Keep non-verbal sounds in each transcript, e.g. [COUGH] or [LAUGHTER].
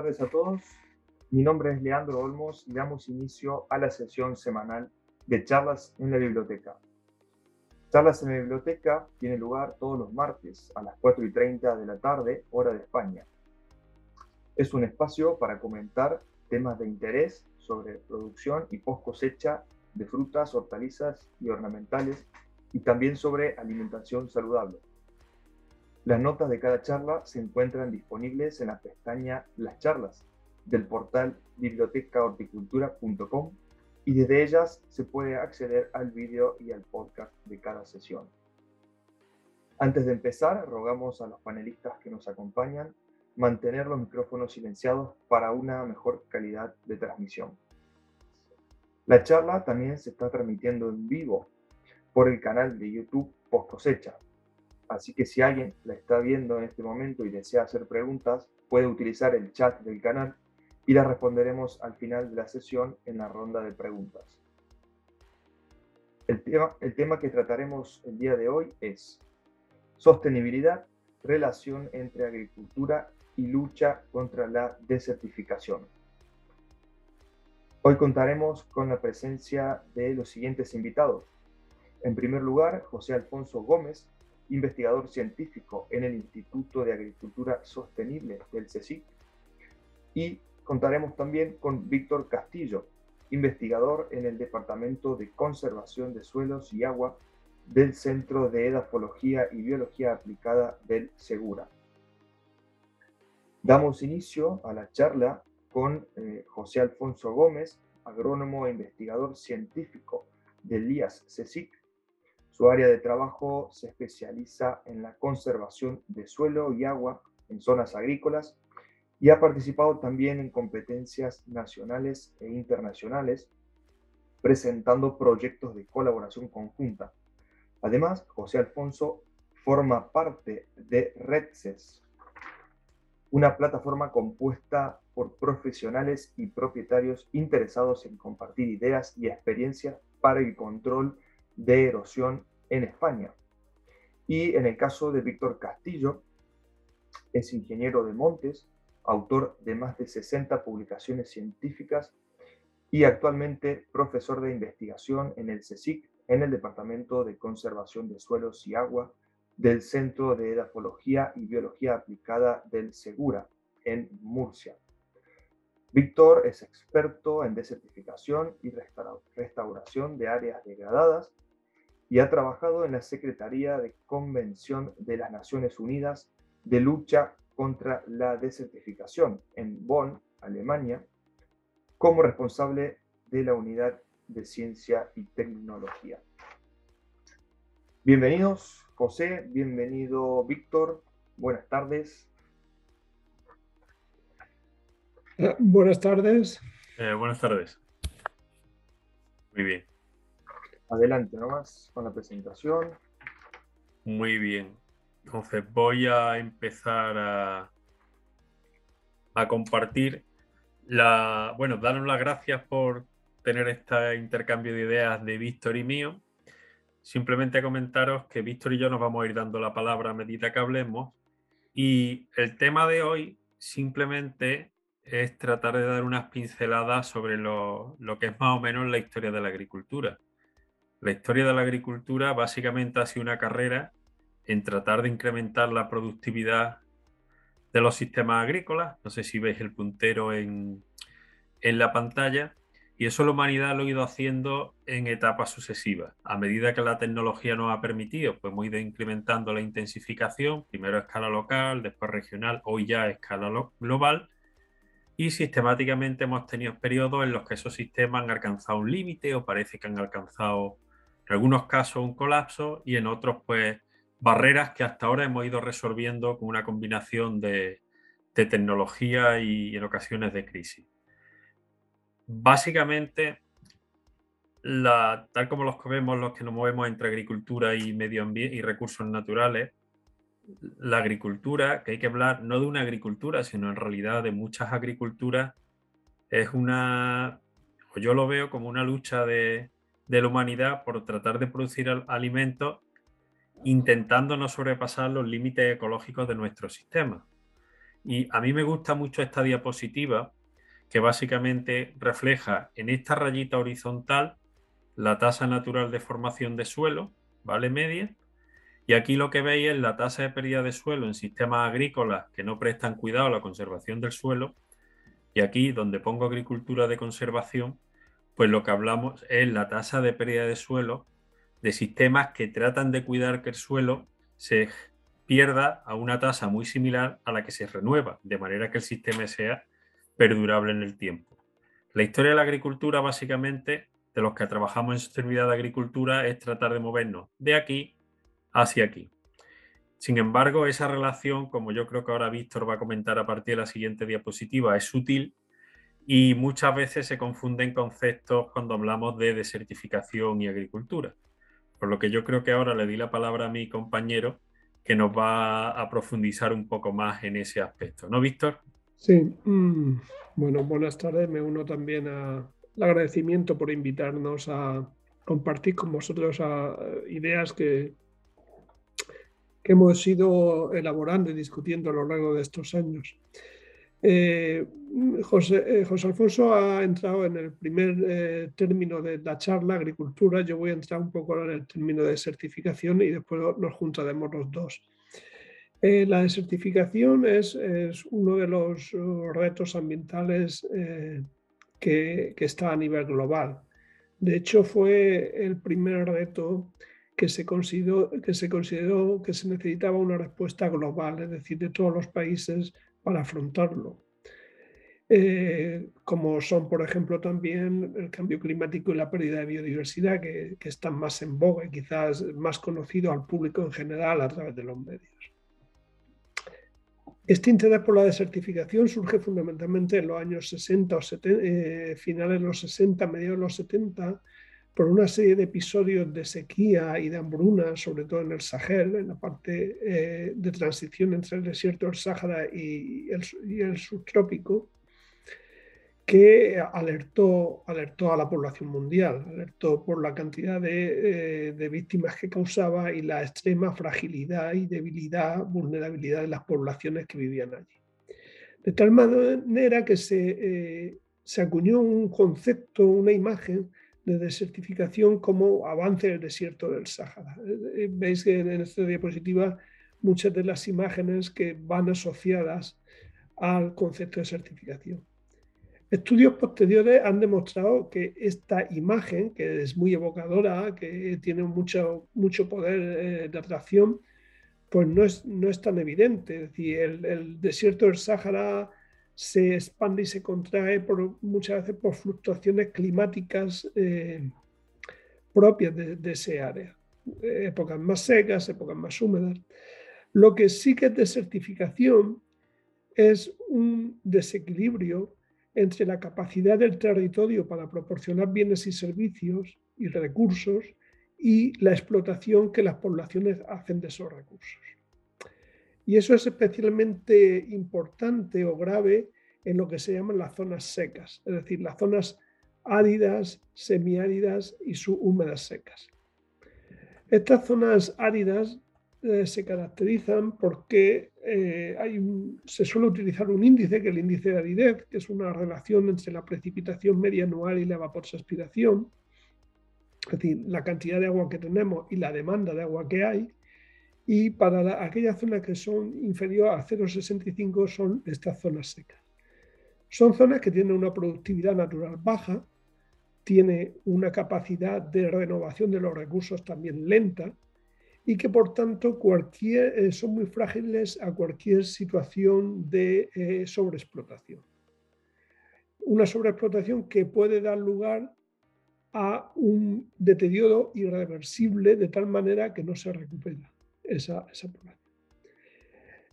tardes a todos. Mi nombre es Leandro Olmos y damos inicio a la sesión semanal de charlas en la biblioteca. Charlas en la biblioteca tiene lugar todos los martes a las 4 y 30 de la tarde, hora de España. Es un espacio para comentar temas de interés sobre producción y post cosecha de frutas, hortalizas y ornamentales y también sobre alimentación saludable. Las notas de cada charla se encuentran disponibles en la pestaña Las charlas del portal bibliotecahorticultura.com y desde ellas se puede acceder al vídeo y al podcast de cada sesión. Antes de empezar, rogamos a los panelistas que nos acompañan mantener los micrófonos silenciados para una mejor calidad de transmisión. La charla también se está transmitiendo en vivo por el canal de YouTube Post Cosecha, Así que si alguien la está viendo en este momento y desea hacer preguntas, puede utilizar el chat del canal y las responderemos al final de la sesión en la ronda de preguntas. El tema, el tema que trataremos el día de hoy es sostenibilidad, relación entre agricultura y lucha contra la desertificación. Hoy contaremos con la presencia de los siguientes invitados. En primer lugar, José Alfonso Gómez, investigador científico en el Instituto de Agricultura Sostenible del CSIC. Y contaremos también con Víctor Castillo, investigador en el Departamento de Conservación de Suelos y Agua del Centro de Edafología y Biología Aplicada del Segura. Damos inicio a la charla con eh, José Alfonso Gómez, agrónomo e investigador científico del IAS CSIC, su área de trabajo se especializa en la conservación de suelo y agua en zonas agrícolas y ha participado también en competencias nacionales e internacionales, presentando proyectos de colaboración conjunta. Además, José Alfonso forma parte de RedCES, una plataforma compuesta por profesionales y propietarios interesados en compartir ideas y experiencias para el control de erosión en España. Y en el caso de Víctor Castillo, es ingeniero de montes, autor de más de 60 publicaciones científicas y actualmente profesor de investigación en el CSIC, en el Departamento de Conservación de Suelos y Agua del Centro de Edafología y Biología Aplicada del Segura, en Murcia. Víctor es experto en desertificación y restauración de áreas degradadas y ha trabajado en la Secretaría de Convención de las Naciones Unidas de Lucha contra la Desertificación en Bonn, Alemania, como responsable de la Unidad de Ciencia y Tecnología. Bienvenidos, José, bienvenido, Víctor, buenas tardes. Eh, buenas tardes. Eh, buenas tardes. Muy bien. Adelante nomás con la presentación. Muy bien. Entonces voy a empezar a, compartir la. Bueno, daros las gracias por tener este intercambio de ideas de Víctor y mío. Simplemente comentaros que Víctor y yo nos vamos a ir dando la palabra a medida que hablemos. Y el tema de hoy simplemente es tratar de dar unas pinceladas sobre lo, lo que es más o menos la historia de la agricultura. La historia de la agricultura básicamente ha sido una carrera en tratar de incrementar la productividad de los sistemas agrícolas. No sé si veis el puntero en, la pantalla. Y eso la humanidad lo ha ido haciendo en etapas sucesivas. A medida que la tecnología nos ha permitido, pues hemos ido incrementando la intensificación, primero a escala local, después regional, hoy ya a escala global. Y sistemáticamente hemos tenido periodos en los que esos sistemas han alcanzado un límite o parece que han alcanzado en algunos casos un colapso y en otros pues barreras que hasta ahora hemos ido resolviendo con una combinación de, tecnología y en ocasiones de crisis. Básicamente, tal como los que vemos, los que nos movemos entre agricultura y medio y recursos naturales, la agricultura, que hay que hablar no de una agricultura, sino en realidad de muchas agriculturas, es una, o yo lo veo como una lucha de, de la humanidad por tratar de producir alimentos intentando no sobrepasar los límites ecológicos de nuestro sistema. Y a mí me gusta mucho esta diapositiva que básicamente refleja en esta rayita horizontal la tasa natural de formación de suelo, ¿vale? Media. Y aquí lo que veis es la tasa de pérdida de suelo en sistemas agrícolas que no prestan cuidado a la conservación del suelo. Y aquí, donde pongo agricultura de conservación, pues lo que hablamos es la tasa de pérdida de suelo de sistemas que tratan de cuidar que el suelo se pierda a una tasa muy similar a la que se renueva, de manera que el sistema sea perdurable en el tiempo. La historia de la agricultura, básicamente, de los que trabajamos en sostenibilidad de agricultura, es tratar de movernos de aquí hacia aquí. Sin embargo, esa relación, como yo creo que ahora Víctor va a comentar a partir de la siguiente diapositiva, es sutil y muchas veces se confunden conceptos cuando hablamos de desertificación y agricultura. Por lo que yo creo que ahora le di la palabra a mi compañero que nos va a profundizar un poco más en ese aspecto. ¿No, Víctor? Sí. Mm, bueno, buenas tardes. Me uno también al agradecimiento por invitarnos a compartir con vosotros ideas que, que hemos ido elaborando y discutiendo a lo largo de estos años. Eh, José, eh, José, Alfonso ha entrado en el primer eh, término de la charla, agricultura. Yo voy a entrar un poco en el término de certificación y después nos juntaremos los dos. la desertificación es, uno de los retos ambientales que, que, está a nivel global. De hecho, fue el primer reto que se, consideró, que se consideró que se necesitaba una respuesta global, es decir, de todos los países para afrontarlo. Eh, como son, por ejemplo, también el cambio climático y la pérdida de biodiversidad, que, están más en boga y quizás más conocido al público en general a través de los medios. Este interés por la desertificación surge fundamentalmente en los años 60 o 70, eh, finales de los 60, mediados de los 70, por una serie de episodios de sequía y de hambruna, sobre todo en el Sahel, en la parte eh, de transición entre el desierto del Sáhara y el, subtrópico, que alertó, alertó a la población mundial, alertó por la cantidad de, eh, víctimas que causaba y la extrema fragilidad y debilidad, vulnerabilidad de las poblaciones que vivían allí. De tal manera que se, eh, se acuñó un concepto, una imagen de desertificación como avance del desierto del Sáhara. Eh, eh, veis que en esta diapositiva muchas de las imágenes que van asociadas al concepto de desertificación. Estudios posteriores han demostrado que esta imagen, que es muy evocadora, que tiene mucho, mucho poder eh, de atracción, pues no es, no es tan evidente. Es decir, el, el desierto del Sáhara se expande y se contrae por, muchas veces por fluctuaciones climáticas eh, propias de, ese área. Épocas más secas, épocas más húmedas. Lo que sí que es desertificación es un desequilibrio entre la capacidad del territorio para proporcionar bienes y servicios y recursos y la explotación que las poblaciones hacen de esos recursos. Y eso es especialmente importante o grave en lo que se llaman las zonas secas, es decir, las zonas áridas, semiáridas y subhúmedas secas. Estas zonas áridas eh, se caracterizan porque eh, se suele utilizar un índice, que es el índice de aridez, que es una relación entre la precipitación media anual y la evapotranspiración, es decir, la cantidad de agua que tenemos y la demanda de agua que hay. Y para aquellas zonas que son inferiores a 0,65 son estas zonas secas. Son zonas que tienen una productividad natural baja, tiene una capacidad de renovación de los recursos también lenta y que por tanto cualquier, eh, son muy frágiles a cualquier situación de eh, sobreexplotación. Una sobreexplotación que puede dar lugar a un deterioro irreversible de tal manera que no se recupera esa, población.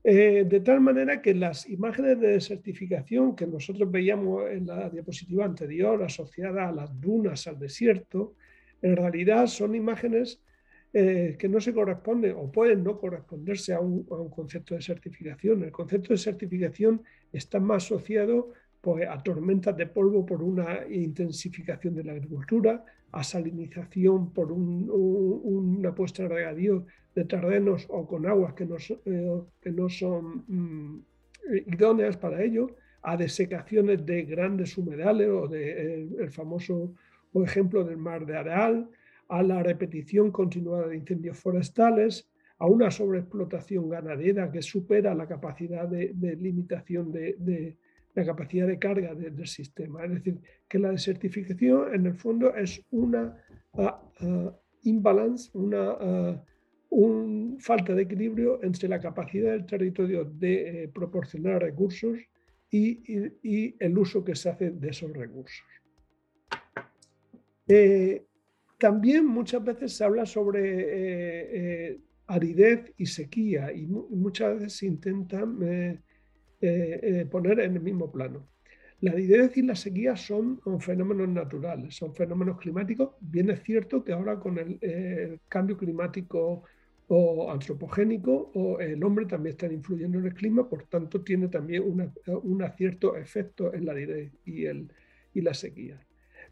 Eh, de tal manera que las imágenes de desertificación que nosotros veíamos en la diapositiva anterior asociadas a las dunas, al desierto, en realidad son imágenes eh, que no se corresponden o pueden no corresponderse a un, concepto de desertificación. El concepto de desertificación está más asociado pues, a tormentas de polvo por una intensificación de la agricultura, a salinización por una puesta de regadío de terrenos o con aguas que no, eh, que no son mm, idóneas para ello, a desecaciones de grandes humedales o de, el, famoso ejemplo del mar de Areal, a la repetición continuada de incendios forestales, a una sobreexplotación ganadera que supera la capacidad de, limitación de, la capacidad de carga del sistema. Es decir, que la desertificación en el fondo es una imbalance, una falta de equilibrio entre la capacidad del territorio de eh, proporcionar recursos y, el uso que se hace de esos recursos. Eh, también muchas veces se habla sobre eh, aridez y sequía y, muchas veces se intentan poner en el mismo plano. La aridez y la sequía son fenómenos naturales, son fenómenos climáticos. Bien es cierto que ahora con el, cambio climático o antropogénico o el hombre también está influyendo en el clima, por tanto tiene también un cierto efecto en la aridez y, el, y la sequía.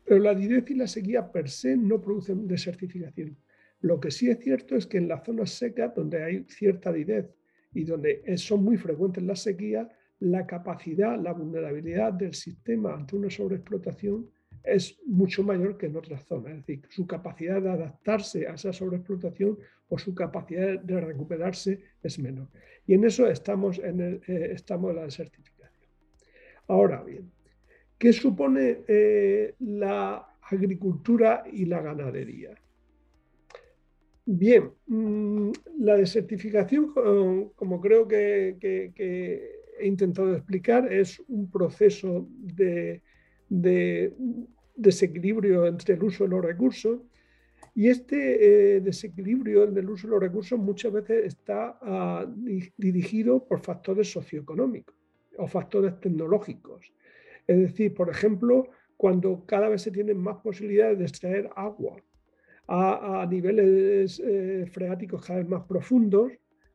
Pero la aridez y la sequía per se no producen desertificación. Lo que sí es cierto es que en las zonas secas, donde hay cierta aridez y donde son muy frecuentes las sequías, la capacidad, la vulnerabilidad del sistema ante una sobreexplotación es mucho mayor que en otras zonas. Es decir, su capacidad de adaptarse a esa sobreexplotación o su capacidad de recuperarse es menor. Y en eso estamos en, el, eh, estamos la desertificación. Ahora bien, ¿qué supone eh, la agricultura y la ganadería? Bien, mm, la desertificación, como creo que he intentado explicar, es un proceso de, desequilibrio entre el uso de los recursos y este eh, desequilibrio del uso de los recursos muchas veces está ah, dirigido por factores socioeconómicos o factores tecnológicos. Es decir, por ejemplo, cuando cada vez se tienen más posibilidades de extraer agua a, niveles eh, freáticos cada vez más profundos,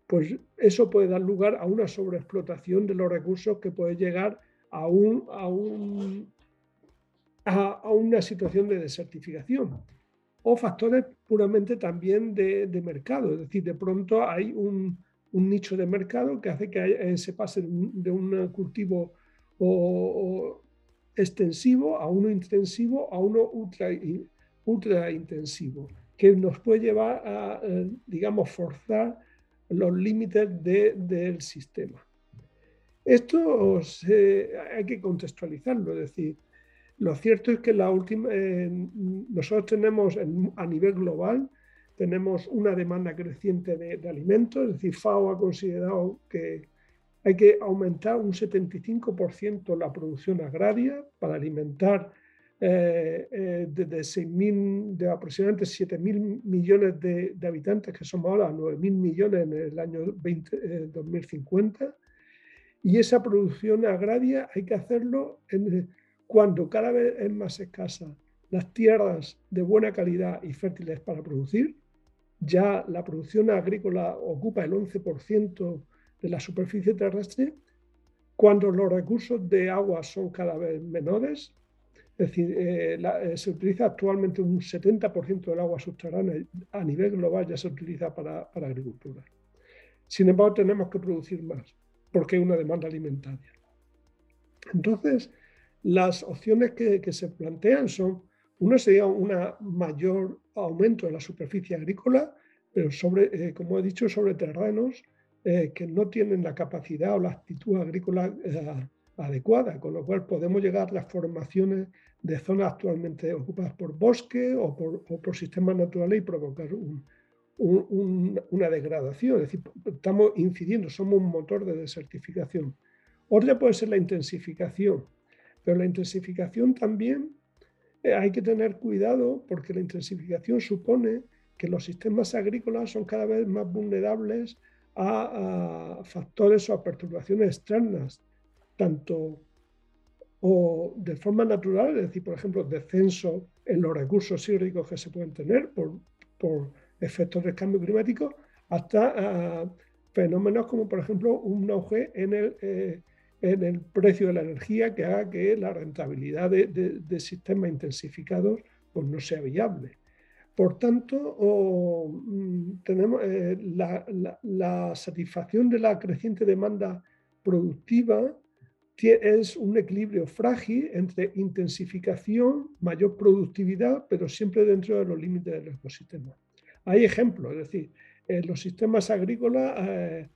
pues eso puede dar lugar a una sobreexplotación de los recursos que puede llegar a, un, a, una situación de desertificación. O factores puramente también de, mercado, es decir, de pronto hay un, nicho de mercado que hace que eh, se pase de un cultivo extensivo a uno intensivo a uno ultra, ultra intensivo, que nos puede llevar a, eh, digamos, forzar los límites del sistema. Esto hay que contextualizarlo, es decir, lo cierto es que la última, nosotros tenemos a nivel global, tenemos una demanda creciente de, alimentos, es decir, FAO ha considerado que hay que aumentar un 75% la producción agraria para alimentar eh, eh, de, 6 de aproximadamente 7.000 millones de, habitantes, que somos ahora 9.000 millones en el año 2050. Eh, y esa producción agraria hay que hacerlo cuando cada vez es más escasa las tierras de buena calidad y fértiles para producir. Ya la producción agrícola ocupa el 11% de la superficie terrestre. Cuando los recursos de agua son cada vez menores, es decir, eh, eh, se utiliza actualmente un 70% del agua subterránea a nivel global ya se utiliza para, agricultura. Sin embargo, tenemos que producir más porque hay una demanda alimentaria. Entonces, las opciones que, se plantean son, uno sería un mayor aumento de la superficie agrícola, pero sobre, eh, como he dicho, sobre terrenos que no tienen la capacidad o la actitud agrícola adecuada, con lo cual podemos llegar a las formaciones de zonas actualmente ocupadas por bosque o por, sistemas naturales y provocar una degradación. Es decir, estamos incidiendo, somos un motor de desertificación. Otra puede ser la intensificación, pero la intensificación también eh, hay que tener cuidado porque la intensificación supone que los sistemas agrícolas son cada vez más vulnerables a, a factores o a perturbaciones externas, tanto o de forma natural, es decir, por ejemplo, descenso en los recursos hídricos que se pueden tener por, por efectos del cambio climático, hasta ah, fenómenos como, por ejemplo, un auge en el, eh, en el precio de la energía que haga que la rentabilidad de, de, sistemas intensificados pues, no sea viable. Por tanto, mm, tenemos eh, la, la, la, satisfacción de la creciente demanda productiva es un equilibrio frágil entre intensificación, mayor productividad, pero siempre dentro de los límites del ecosistema. Hay ejemplos, es decir, los sistemas agrícolas, eh,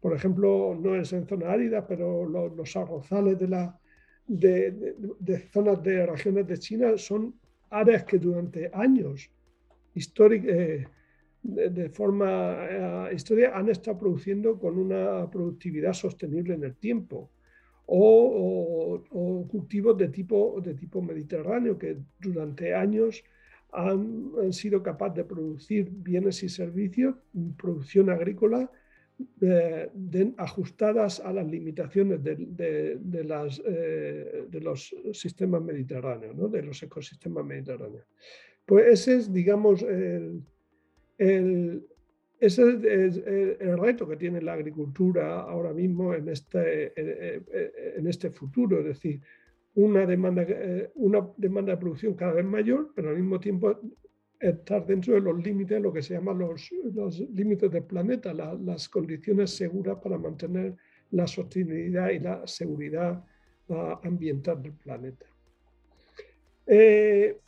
por ejemplo, no es en zona árida, pero los, arrozales de, la, de, zonas de regiones de China son áreas que durante años históricos eh, de, forma eh, histórica han estado produciendo con una productividad sostenible en el tiempo. O, cultivos de tipo, de tipo mediterráneo que durante años han, sido capaces de producir bienes y servicios, producción agrícola eh, ajustadas a las limitaciones de, eh, los sistemas mediterráneos, de los ecosistemas mediterráneos. Pues ese es, digamos, el, ese es el reto que tiene la agricultura ahora mismo en este, en este futuro, es decir, una demanda, una demanda de producción cada vez mayor, pero al mismo tiempo estar dentro de los límites, lo que se llaman los, los límites del planeta, las condiciones seguras para mantener la sostenibilidad y la seguridad uh, ambiental del planeta. Eh,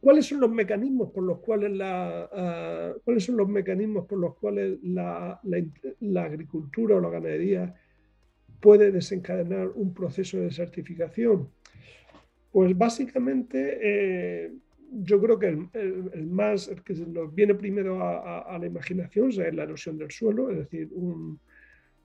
¿Cuáles son los mecanismos por los cuales la, ah, ¿cuáles son los mecanismos por los cuales la, agricultura o la ganadería puede desencadenar un proceso de certificación? Pues básicamente eh, yo creo que el, más que nos viene primero a, la imaginación es la erosión del suelo, es decir,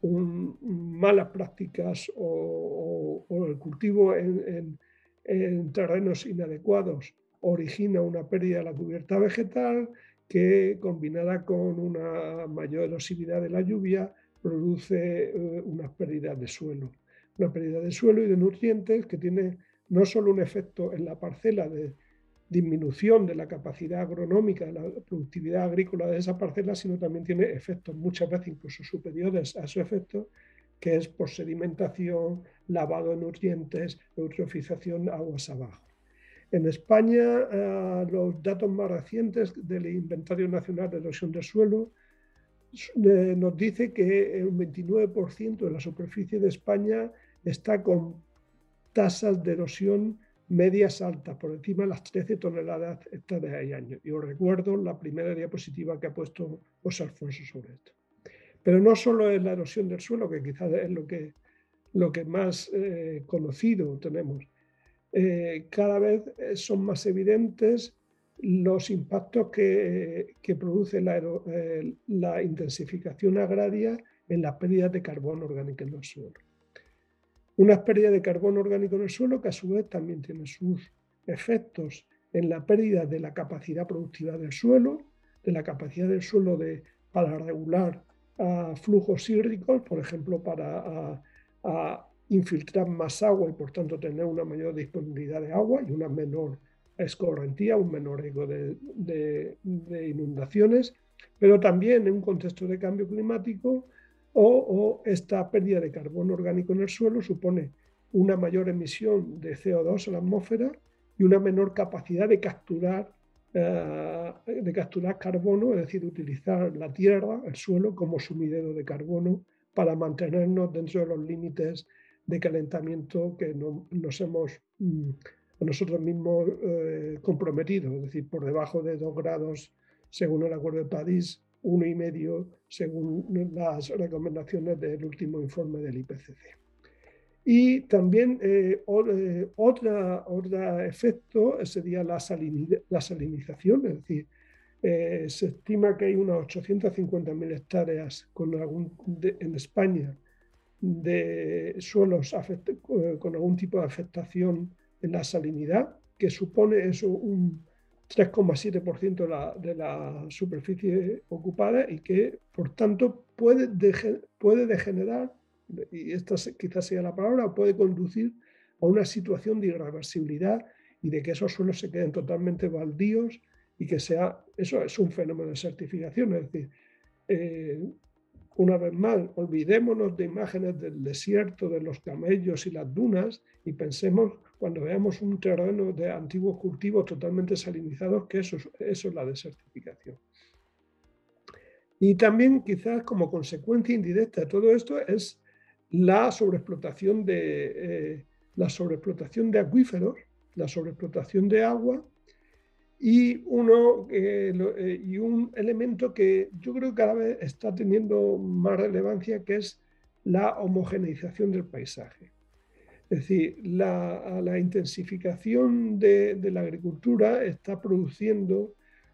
malas prácticas o, el cultivo en terrenos inadecuados origina una pérdida de la cubierta vegetal que combinada con una mayor erosividad de la lluvia produce eh, unas pérdidas de suelo. Una pérdida de suelo y de nutrientes que tiene no solo un efecto en la parcela de disminución de la capacidad agronómica, de la productividad agrícola de esa parcela, sino también tiene efectos muchas veces incluso superiores a su efecto, que es por sedimentación, lavado de nutrientes, eutrofización aguas abajo. En España, eh, los datos más recientes del Inventario Nacional de Erosión del Suelo eh, nos dice que un 29% de la superficie de España está con tasas de erosión medias altas, por encima de las 13 toneladas de año. Y os recuerdo la primera diapositiva que ha puesto José Alfonso sobre esto. Pero no solo es la erosión del suelo, que quizás es lo que, lo que más eh, conocido tenemos, eh, cada vez eh, son más evidentes los impactos que, produce eh, la, intensificación agraria en las pérdidas de carbono orgánico en el suelo. Una pérdida de carbono orgánico en el suelo que a su vez también tiene sus efectos en la pérdida de la capacidad productiva del suelo, de la capacidad del suelo de, para regular flujos hídricos, por ejemplo, para infiltrar más agua y por tanto tener una mayor disponibilidad de agua y una menor escorrentía, un menor riesgo de, inundaciones, pero también en un contexto de cambio climático o, esta pérdida de carbono orgánico en el suelo supone una mayor emisión de CO2 a la atmósfera y una menor capacidad de capturar, eh, de capturar carbono, es decir, utilizar la tierra, el suelo, como sumidero de carbono para mantenernos dentro de los límites de calentamiento que nos hemos mm, nosotros mismos eh, comprometido, es decir, por debajo de 2 grados según el Acuerdo de París, uno y medio según las recomendaciones del último informe del IPCC. Y también eh, eh, otra, otro efecto sería la, la salinización, es decir, se estima que hay unas 850.000 hectáreas con algún en España de suelos eh, con algún tipo de afectación en la salinidad, que supone eso un 3,7% de la, de la superficie ocupada y que, por tanto, puede, puede degenerar, y esta quizás sea la palabra, puede conducir a una situación de irreversibilidad y de que esos suelos se queden totalmente baldíos y que sea, eso es un fenómeno de certificación, es decir, eh, una vez más, olvidémonos de imágenes del desierto, de los camellos y las dunas y pensemos cuando veamos un terreno de antiguos cultivos totalmente salinizados que eso, eso es la desertificación. Y también quizás como consecuencia indirecta de todo esto es la sobreexplotación de, eh, la sobreexplotación de acuíferos, la sobreexplotación de agua y, uno, eh, y un elemento que yo creo que cada vez está teniendo más relevancia, que es la homogeneización del paisaje. Es decir, la, intensificación de, la agricultura está produciendo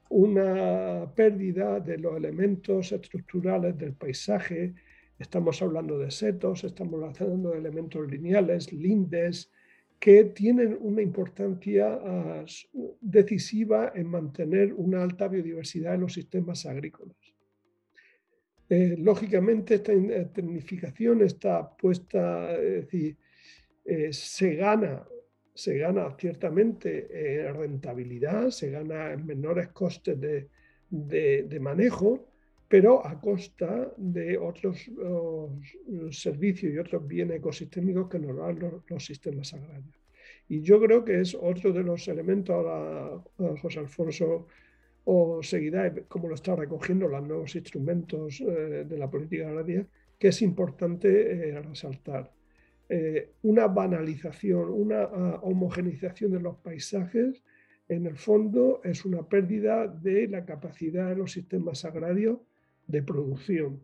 una pérdida de los elementos estructurales del paisaje. Estamos hablando de setos, estamos hablando de elementos lineales, lindes, que tienen una importancia ah, decisiva en mantener una alta biodiversidad en los sistemas agrícolas. Eh, lógicamente, esta tecnificación está puesta, es decir, eh, se gana se gana ciertamente en rentabilidad, se gana en menores costes de, manejo, pero a costa de otros servicios y otros bienes ecosistémicos que nos dan los, sistemas agrarios. Y yo creo que es otro de los elementos, ahora José Alfonso o seguirá, como lo está recogiendo los nuevos instrumentos eh, de la política agraria, que es importante eh, resaltar. Eh, una banalización, una ah, homogenización de los paisajes, en el fondo es una pérdida de la capacidad de los sistemas agrarios de producción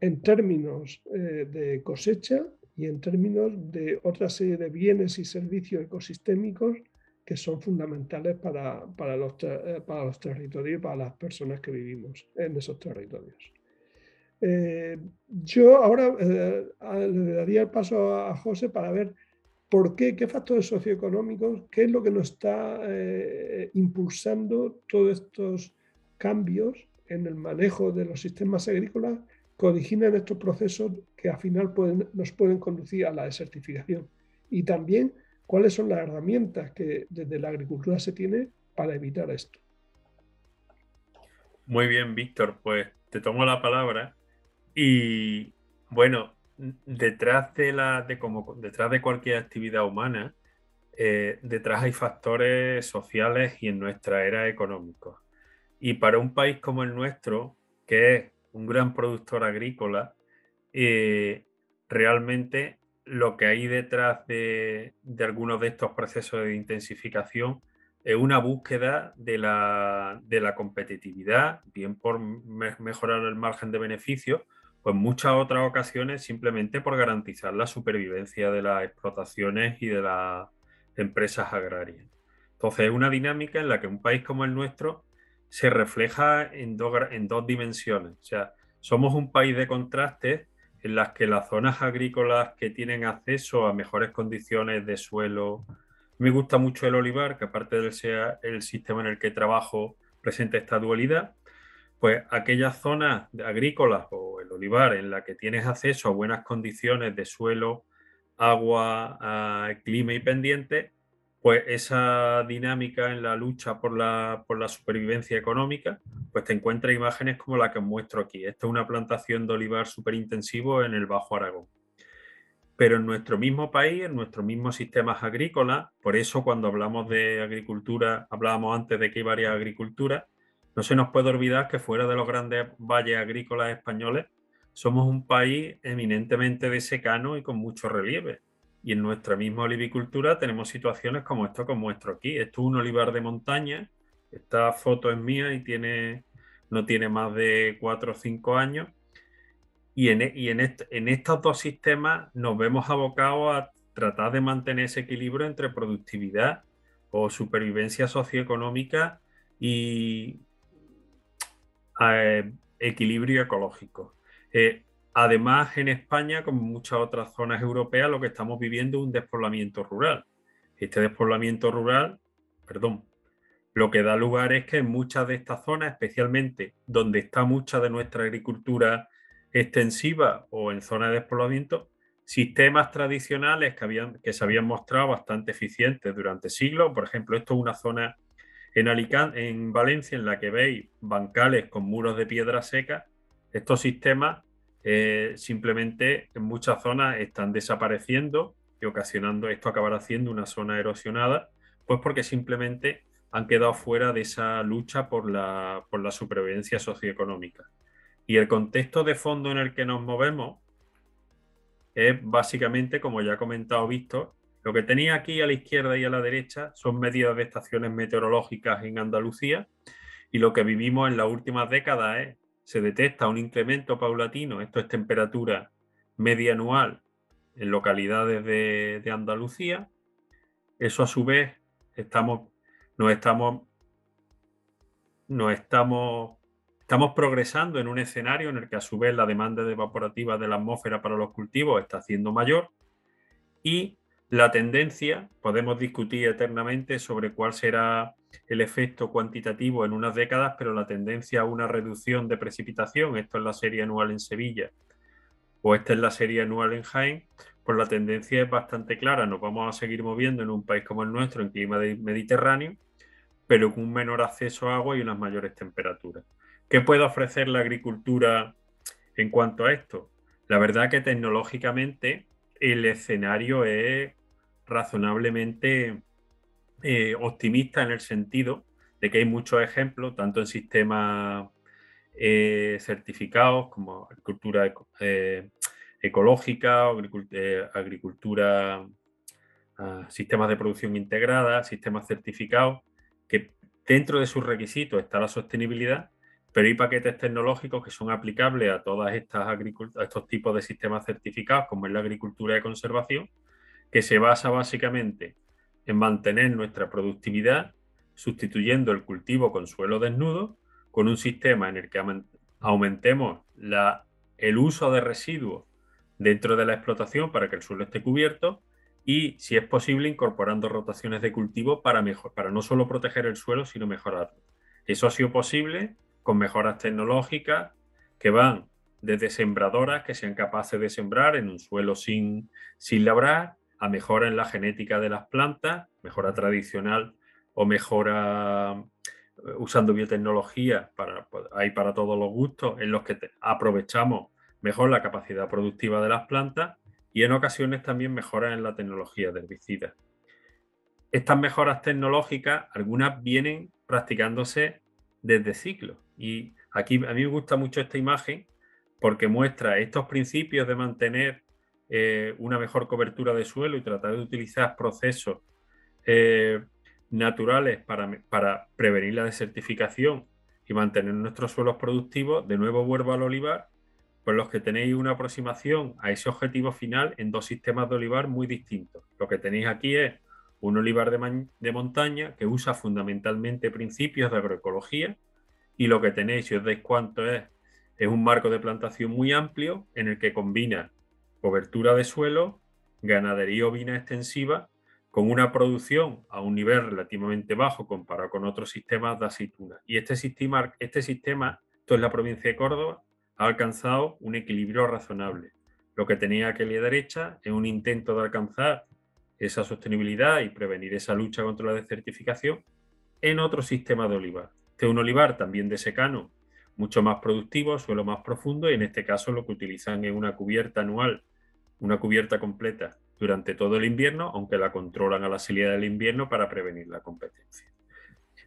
en términos eh, de cosecha y en términos de otra serie de bienes y servicios ecosistémicos que son fundamentales para, para, los, eh, para los territorios y para las personas que vivimos en esos territorios. Eh, yo ahora le daría el paso a, José para ver por qué, qué factores socioeconómicos, qué es lo que nos está impulsando todos estos cambios en el manejo de los sistemas agrícolas que originan estos procesos que al final pueden, nos pueden conducir a la desertificación. Y también cuáles son las herramientas que desde la agricultura se tiene para evitar esto. Muy bien, Víctor, pues te tomo la palabra y bueno, detrás de la, de como, detrás de cualquier actividad humana, eh, detrás hay factores sociales y en nuestra era económicos. Y para un país como el nuestro, que es un gran productor agrícola, eh, realmente lo que hay detrás de, algunos de estos procesos de intensificación es una búsqueda de la, de la competitividad, bien por mejorar el margen de beneficio, pues muchas otras ocasiones simplemente por garantizar la supervivencia de las explotaciones y de las empresas agrarias. Entonces es una dinámica en la que un país como el nuestro se refleja en, en dos dimensiones. O sea, somos un país de contrastes en las que las zonas agrícolas que tienen acceso a mejores condiciones de suelo, me gusta mucho el olivar, que aparte del ser el sistema en el que trabajo presenta esta dualidad, pues aquellas zonas agrícolas o el olivar en la que tienes acceso a buenas condiciones de suelo, agua, clima y pendiente, pues esa dinámica en la lucha por la, por la supervivencia económica, pues te encuentras imágenes como la que os muestro aquí. Esta es una plantación de olivar súper intensivo en el Bajo Aragón. Pero en nuestro mismo país, en nuestros mismos sistemas agrícolas, por eso cuando hablamos de agricultura, hablábamos antes de que hay varias agriculturas, no se nos puede olvidar que fuera de los grandes valles agrícolas españoles, somos un país eminentemente de secano y con mucho relieve. Y en nuestra misma olivicultura tenemos situaciones como esto que muestro aquí. Esto es un olivar de montaña. Esta foto es mía y tiene, no tiene más de cuatro o cinco años. Y, en, y en, en estos dos sistemas nos vemos abocados a tratar de mantener ese equilibrio entre productividad o supervivencia socioeconómica y, eh, equilibrio ecológico. Eh, además, en España, como en muchas otras zonas europeas, lo que estamos viviendo es un despoblamiento rural. Este despoblamiento rural, perdón, lo que da lugar es que en muchas de estas zonas, especialmente donde está mucha de nuestra agricultura extensiva o en zonas de despoblamiento, sistemas tradicionales que, habían, que se habían mostrado bastante eficientes durante siglos, por ejemplo, esto es una zona en Alicante, en Valencia, en la que veis bancales con muros de piedra seca, estos sistemas eh, simplemente en muchas zonas están desapareciendo y ocasionando esto acabará siendo una zona erosionada, pues porque simplemente han quedado fuera de esa lucha por la, por la supervivencia socioeconómica. Y el contexto de fondo en el que nos movemos es básicamente, como ya ha comentado Víctor, lo que tenía aquí a la izquierda y a la derecha son medidas de estaciones meteorológicas en Andalucía y lo que vivimos en las últimas décadas es, se detecta un incremento paulatino, esto es temperatura media anual en localidades de, Andalucía. Eso a su vez estamos, estamos, estamos, estamos progresando en un escenario en el que a su vez la demanda de evaporativa de la atmósfera para los cultivos está siendo mayor y la tendencia, podemos discutir eternamente sobre cuál será el efecto cuantitativo en unas décadas, pero la tendencia a una reducción de precipitación, esto es la serie anual en Sevilla o esta es la serie anual en Jaén, pues la tendencia es bastante clara. Nos vamos a seguir moviendo en un país como el nuestro, en clima mediterráneo, pero con un menor acceso a agua y unas mayores temperaturas. ¿Qué puede ofrecer la agricultura en cuanto a esto? La verdad que tecnológicamente el escenario es razonablemente eh, optimista en el sentido de que hay muchos ejemplos, tanto en sistemas eh, certificados como agricultura eh, ecológica, agricultura, ah, sistemas de producción integrada, sistemas certificados, que dentro de sus requisitos está la sostenibilidad, pero hay paquetes tecnológicos que son aplicables a todas estas a estos tipos de sistemas certificados, como es la agricultura de conservación, que se basa básicamente en mantener nuestra productividad sustituyendo el cultivo con suelo desnudo, con un sistema en el que aumentemos la, el uso de residuos dentro de la explotación para que el suelo esté cubierto y, si es posible, incorporando rotaciones de cultivo para, mejor, para no solo proteger el suelo, sino mejorarlo. Eso ha sido posible con mejoras tecnológicas que van desde sembradoras que sean capaces de sembrar en un suelo sin, sin labrar, a mejora en la genética de las plantas, mejora tradicional o mejora eh, usando biotecnología, para, pues, hay para todos los gustos, en los que aprovechamos mejor la capacidad productiva de las plantas y en ocasiones también mejoras en la tecnología de herbicidas. Estas mejoras tecnológicas, algunas vienen practicándose desde ciclos. Y aquí a mí me gusta mucho esta imagen porque muestra estos principios de mantener eh, una mejor cobertura de suelo y tratar de utilizar procesos eh, naturales para, para, prevenir la desertificación y mantener nuestros suelos productivos. De nuevo vuelvo al olivar, por los que tenéis una aproximación a ese objetivo final en dos sistemas de olivar muy distintos. Lo que tenéis aquí es un olivar de, de montaña que usa fundamentalmente principios de agroecología y lo que tenéis, si os dais cuánto es, es un marco de plantación muy amplio en el que combina cobertura de suelo, ganadería ovina extensiva, con una producción a un nivel relativamente bajo comparado con otros sistemas de aceituna. Y este sistema, este sistema, esto es la provincia de Córdoba, ha alcanzado un equilibrio razonable. Lo que tenía aquí a la derecha es un intento de alcanzar esa sostenibilidad y prevenir esa lucha contra la desertificación en otro sistema de olivar. Este es un olivar también de secano, mucho más productivo, suelo más profundo y en este caso lo que utilizan es una cubierta anual, una cubierta completa durante todo el invierno, aunque la controlan a la salida del invierno para prevenir la competencia.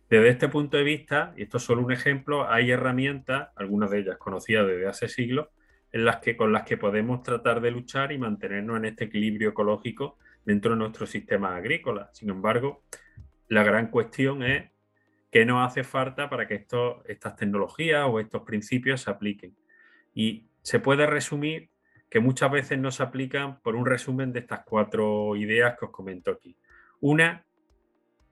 Desde este punto de vista, y esto es solo un ejemplo, hay herramientas, algunas de ellas conocidas desde hace siglos, en las que, con las que podemos tratar de luchar y mantenernos en este equilibrio ecológico dentro de nuestro sistema agrícola. Sin embargo, la gran cuestión es qué nos hace falta para que estas tecnologías o estos principios se apliquen. Y se puede resumir que muchas veces no se aplican por un resumen de estas cuatro ideas que os comento aquí. Una,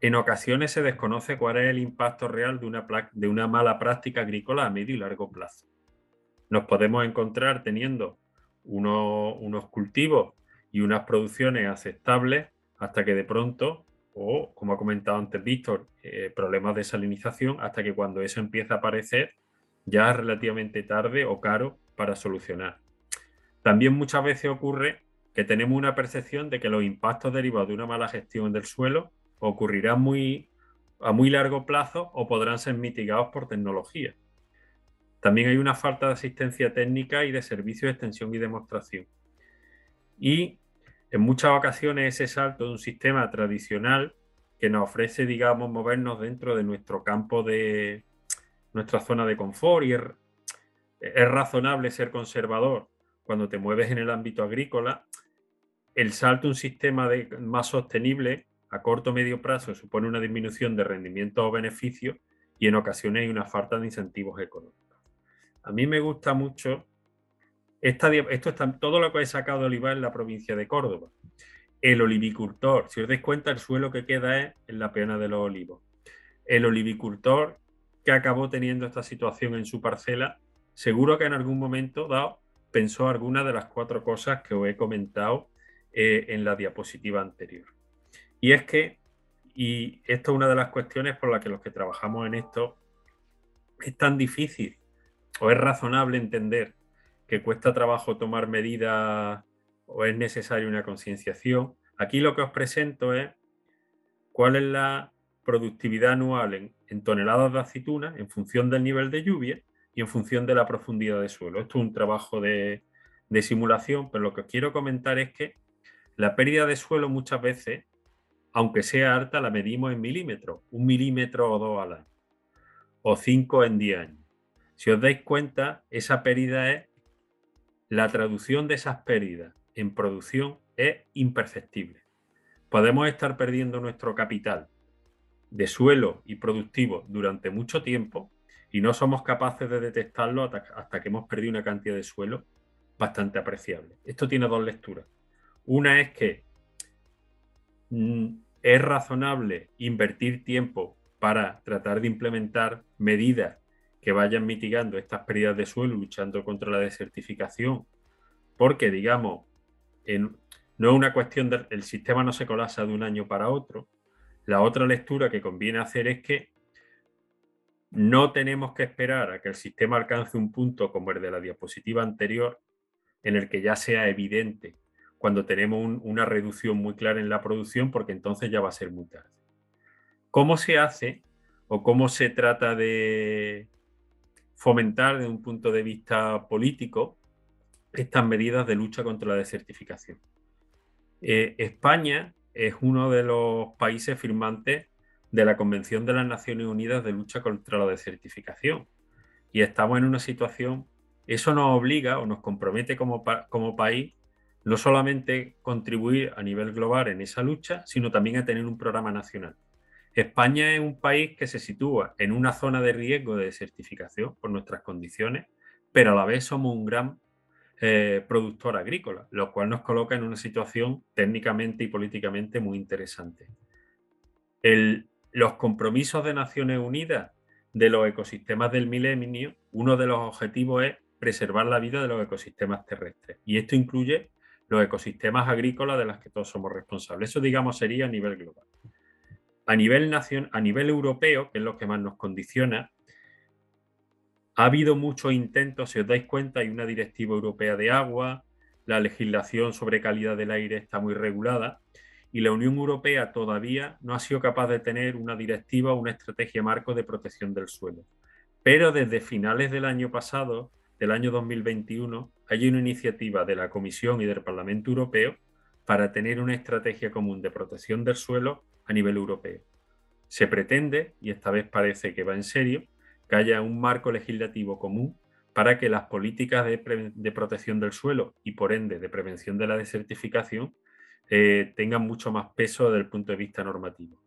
en ocasiones se desconoce cuál es el impacto real de una, de una mala práctica agrícola a medio y largo plazo. Nos podemos encontrar teniendo unos cultivos y unas producciones aceptables hasta que de pronto o, como ha comentado antes Víctor, eh, problemas de salinización hasta que cuando eso empieza a aparecer ya es relativamente tarde o caro para solucionar. También muchas veces ocurre que tenemos una percepción de que los impactos derivados de una mala gestión del suelo ocurrirán muy, a muy largo plazo o podrán ser mitigados por tecnología. También hay una falta de asistencia técnica y de servicio de extensión y demostración. Y en muchas ocasiones ese salto de un sistema tradicional que nos ofrece, digamos, movernos dentro de nuestro campo de nuestra zona de confort y es razonable ser conservador cuando te mueves en el ámbito agrícola, el salto a un sistema de, más sostenible a corto o medio plazo supone una disminución de rendimiento o beneficios y en ocasiones hay una falta de incentivos económicos. A mí me gusta mucho esto está, todo lo que he sacado de olivar en la provincia de Córdoba. El olivicultor, si os dais cuenta, el suelo que queda es en la pena de los olivos. El olivicultor que acabó teniendo esta situación en su parcela, seguro que en algún momento dado pensó alguna de las cuatro cosas que os he comentado eh, en la diapositiva anterior. Y es que, y esto es una de las cuestiones por las que los que trabajamos en esto es tan difícil o es razonable entender que cuesta trabajo tomar medidas o es necesaria una concienciación. Aquí lo que os presento es cuál es la productividad anual en, toneladas de aceituna en función del nivel de lluvia y en función de la profundidad de suelo. Esto es un trabajo de, de simulación, pero lo que os quiero comentar es que la pérdida de suelo muchas veces, aunque sea alta, la medimos en milímetros, un milímetro o dos al año, o cinco en diez años. Si os dais cuenta, esa pérdida es la traducción de esas pérdidas en producción es imperceptible. Podemos estar perdiendo nuestro capital de suelo y productivo durante mucho tiempo y no somos capaces de detectarlo hasta, que hemos perdido una cantidad de suelo bastante apreciable. Esto tiene dos lecturas. Una es que mm, es razonable invertir tiempo para tratar de implementar medidas que vayan mitigando estas pérdidas de suelo, luchando contra la desertificación, porque, digamos, no es una cuestión del el sistema no se colapsa de un año para otro. La otra lectura que conviene hacer es que no tenemos que esperar a que el sistema alcance un punto como el de la diapositiva anterior, en el que ya sea evidente cuando tenemos una reducción muy clara en la producción, porque entonces ya va a ser muy tarde. ¿Cómo se hace o cómo se trata de, fomentar desde un punto de vista político estas medidas de lucha contra la desertificación. Eh, España es uno de los países firmantes de la Convención de las Naciones Unidas de lucha contra la desertificación. Y estamos en una situación, eso nos obliga o nos compromete como, como país no solamente contribuir a nivel global en esa lucha, sino también a tener un programa nacional. España es un país que se sitúa en una zona de riesgo de desertificación por nuestras condiciones, pero a la vez somos un gran eh, productor agrícola, lo cual nos coloca en una situación técnicamente y políticamente muy interesante. los compromisos de Naciones Unidas de los ecosistemas del milenio, uno de los objetivos es preservar la vida de los ecosistemas terrestres. Y esto incluye los ecosistemas agrícolas de los que todos somos responsables. Eso, digamos, sería a nivel global. A nivel, a nivel europeo, que es lo que más nos condiciona, ha habido muchos intentos, si os dais cuenta, hay una directiva europea de agua, la legislación sobre calidad del aire está muy regulada y la Unión Europea todavía no ha sido capaz de tener una directiva o una estrategia marco de protección del suelo. Pero desde finales del año pasado, del año 2021, hay una iniciativa de la Comisión y del Parlamento Europeo para tener una estrategia común de protección del suelo a nivel europeo. Se pretende, y esta vez parece que va en serio, que haya un marco legislativo común para que las políticas de, protección del suelo y por ende de prevención de la desertificación eh, tengan mucho más peso desde el punto de vista normativo.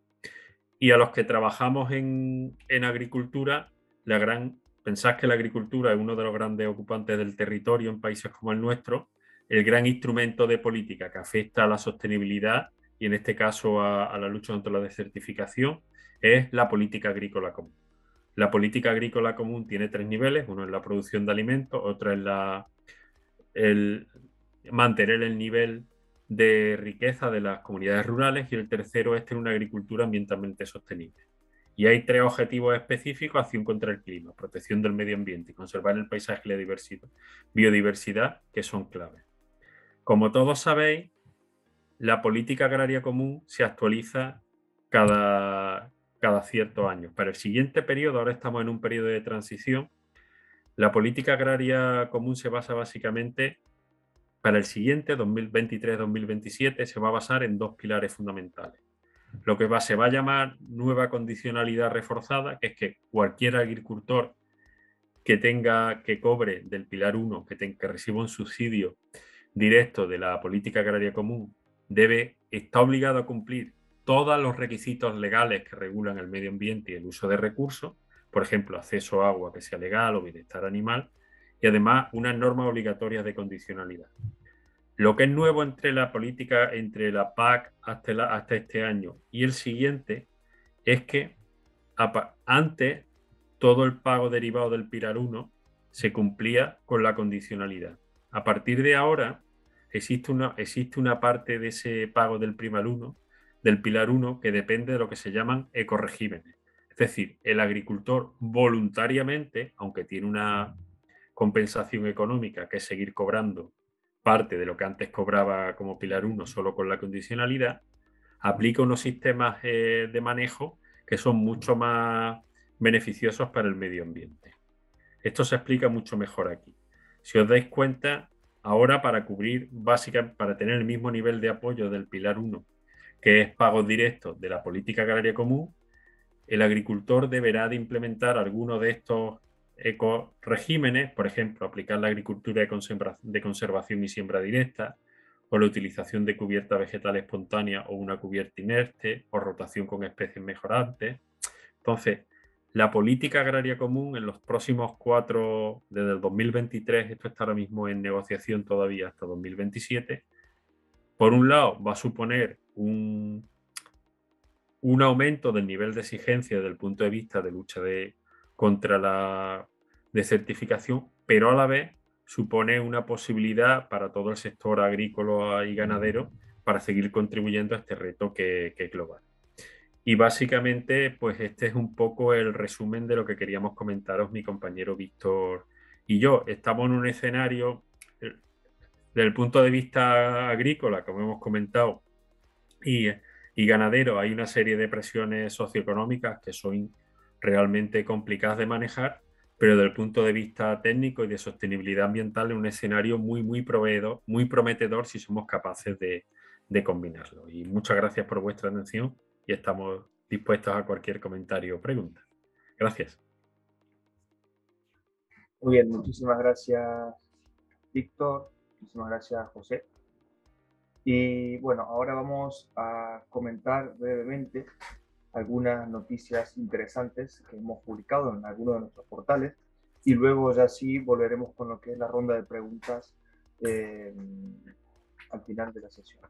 Y a los que trabajamos en, en agricultura, la gran, pensás que la agricultura es uno de los grandes ocupantes del territorio en países como el nuestro, el gran instrumento de política que afecta a la sostenibilidad y en este caso a, la lucha contra la desertificación, es la política agrícola común. La política agrícola común tiene tres niveles, uno es la producción de alimentos, otro es la, mantener el nivel de riqueza de las comunidades rurales y el tercero es tener una agricultura ambientalmente sostenible. Y hay tres objetivos específicos, acción contra el clima, protección del medio ambiente y conservar el paisaje y la diversidad, biodiversidad, que son claves. Como todos sabéis, la política agraria común se actualiza cada, cada ciertos años. Para el siguiente periodo, ahora estamos en un periodo de transición, la política agraria común se basa básicamente, para el siguiente, 2023-2027, se va a basar en dos pilares fundamentales. Lo que se va a llamar nueva condicionalidad reforzada, que es que cualquier agricultor que tenga, que cobre del pilar 1, que, que reciba un subsidio directo de la política agraria común, debe, está obligado a cumplir todos los requisitos legales que regulan el medio ambiente y el uso de recursos, por ejemplo, acceso a agua que sea legal o bienestar animal, y además unas normas obligatorias de condicionalidad. Lo que es nuevo entre la política, entre la PAC hasta, hasta este año y el siguiente, es que antes todo el pago derivado del Pilar 1 se cumplía con la condicionalidad. A partir de ahora existe una, existe una parte de ese pago del Pilar 1, del Pilar 1 que depende de lo que se llaman ecoregímenes. Es decir, el agricultor voluntariamente, aunque tiene una compensación económica que es seguir cobrando parte de lo que antes cobraba como Pilar 1 solo con la condicionalidad, aplica unos sistemas eh, de manejo que son mucho más beneficiosos para el medio ambiente. Esto se explica mucho mejor aquí. Si os dais cuenta, ahora para cubrir básicamente, para tener el mismo nivel de apoyo del Pilar 1, que es pagos directos de la política agraria común, el agricultor deberá de implementar alguno de estos ecoregímenes, por ejemplo, aplicar la agricultura de conservación y siembra directa, o la utilización de cubierta vegetal espontánea o una cubierta inerte, o rotación con especies mejorantes. Entonces, la política agraria común en los próximos cuatro, desde el 2023, esto está ahora mismo en negociación todavía hasta 2027, por un lado va a suponer un, un aumento del nivel de exigencia desde el punto de vista de lucha de, contra la desertificación, pero a la vez supone una posibilidad para todo el sector agrícola y ganadero para seguir contribuyendo a este reto que, que es global. Y básicamente, pues este es un poco el resumen de lo que queríamos comentaros mi compañero Víctor y yo. Estamos en un escenario, eh, desde el punto de vista agrícola, como hemos comentado, y, y ganadero, hay una serie de presiones socioeconómicas que son realmente complicadas de manejar, pero desde el punto de vista técnico y de sostenibilidad ambiental es un escenario muy, muy proveedor, muy prometedor si somos capaces de, de combinarlo. Y muchas gracias por vuestra atención y estamos dispuestos a cualquier comentario o pregunta. Gracias. Muy bien, muchísimas gracias Víctor, muchísimas gracias José. Y bueno, ahora vamos a comentar brevemente algunas noticias interesantes que hemos publicado en algunos de nuestros portales y luego ya sí volveremos con lo que es la ronda de preguntas eh, al final de la sesión.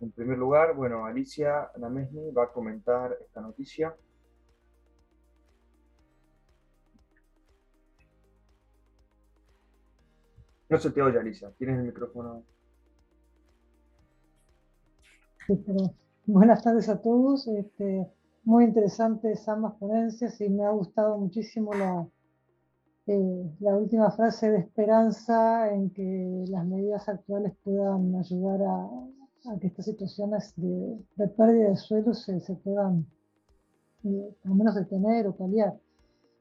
En primer lugar, bueno, Alicia Namesni va a comentar esta noticia. No se te oye, Alicia. Tienes el micrófono. Buenas tardes a todos. Este, muy interesantes ambas ponencias y me ha gustado muchísimo la, eh, la última frase de esperanza en que las medidas actuales puedan ayudar a, a que estas situaciones de, pérdida de suelo se, se puedan eh, al menos detener o paliar.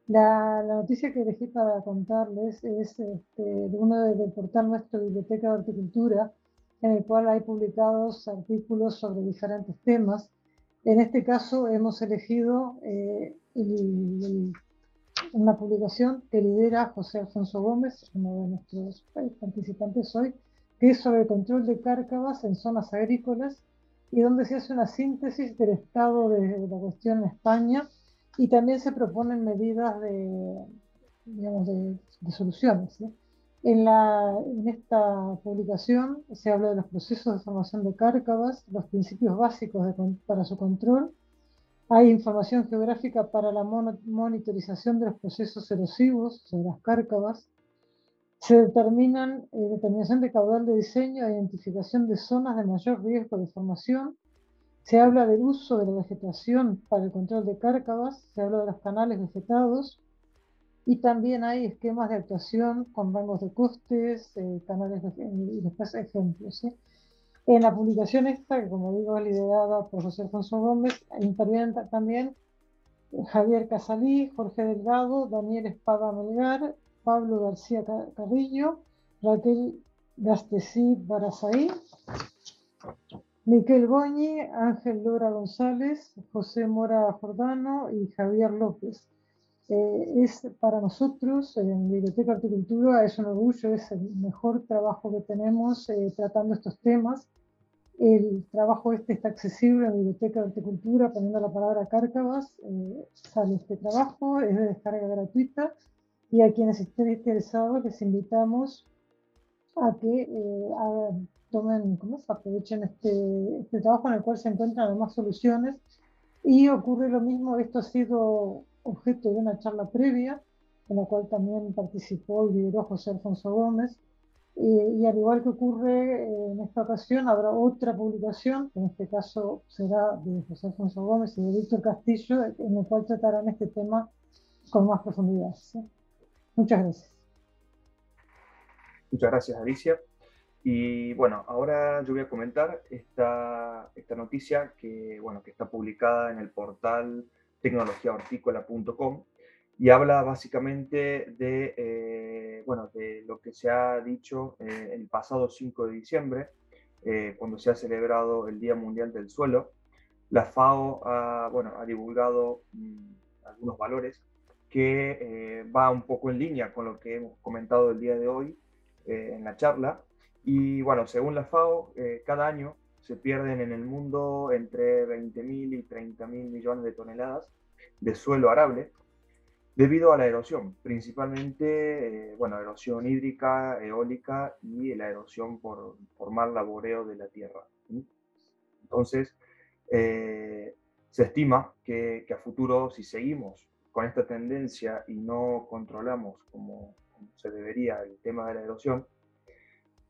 La, la, noticia que elegí para contarles es este, de uno del portal nuestro Biblioteca de Horticultura, en el cual hay publicados artículos sobre diferentes temas. En este caso hemos elegido eh, una publicación que lidera José Alfonso Gómez, uno de nuestros participantes hoy, que es sobre control de cárcavas en zonas agrícolas y donde se hace una síntesis del estado de, la cuestión en España y también se proponen medidas de, digamos, de, soluciones. En, la, en, esta publicación se habla de los procesos de formación de cárcavas, los principios básicos para su control. Hay información geográfica para la monitorización de los procesos erosivos sobre las cárcavas, se determinan eh, determinación de caudal de diseño e identificación de zonas de mayor riesgo de formación. Se habla del uso de la vegetación para el control de cárcavas, se habla de los canales vegetados y también hay esquemas de actuación con rangos de costes, eh, canales y después ejemplos. En la publicación esta, que como digo es liderada por José Alfonso Gómez, intervienen también Javier Casalí, Jorge Delgado, Daniel Espada Melgar, Pablo García Carrillo, Raquel Gastesí Barazaí, Miquel Goñi, Ángel Lora González, José Mora Jordano y Javier López. Eh, es para nosotros, en Biblioteca Horticultura, es un orgullo, es el mejor trabajo que tenemos eh, tratando estos temas. El trabajo este está accesible en Biblioteca Horticultura, poniendo la palabra cárcavas, eh, sale este trabajo, es de descarga gratuita y a quienes estén interesados les invitamos a que tomen, ¿cómo se aprovechen este, este trabajo en el cual se encuentran además soluciones y ocurre lo mismo, esto ha sido objeto de una charla previa, en la cual también participó y lideró José Alfonso Gómez. y al igual que ocurre eh, en esta ocasión, habrá otra publicación, que en este caso será de José Alfonso Gómez y de Víctor Castillo, en el cual tratarán este tema con más profundidad. Muchas gracias. Muchas gracias, Alicia. Y bueno, ahora yo voy a comentar esta, esta noticia que, bueno, que está publicada en el portal tecnologiahortícola.com y habla básicamente de, eh, bueno, de lo que se ha dicho eh, el pasado 5 de diciembre, eh, cuando se ha celebrado el Día Mundial del Suelo. La FAO ha, bueno, ha divulgado mm, algunos valores que va un poco en línea con lo que hemos comentado el día de hoy en la charla. Y bueno, según la FAO, cada año se pierden en el mundo entre 20.000 y 30.000 millones de toneladas de suelo arable debido a la erosión, principalmente, eh, bueno, erosión hídrica, eólica y la erosión por, por mal laboreo de la tierra. Entonces, eh, se estima que, a futuro, si seguimos con esta tendencia y no controlamos como, se debería el tema de la erosión,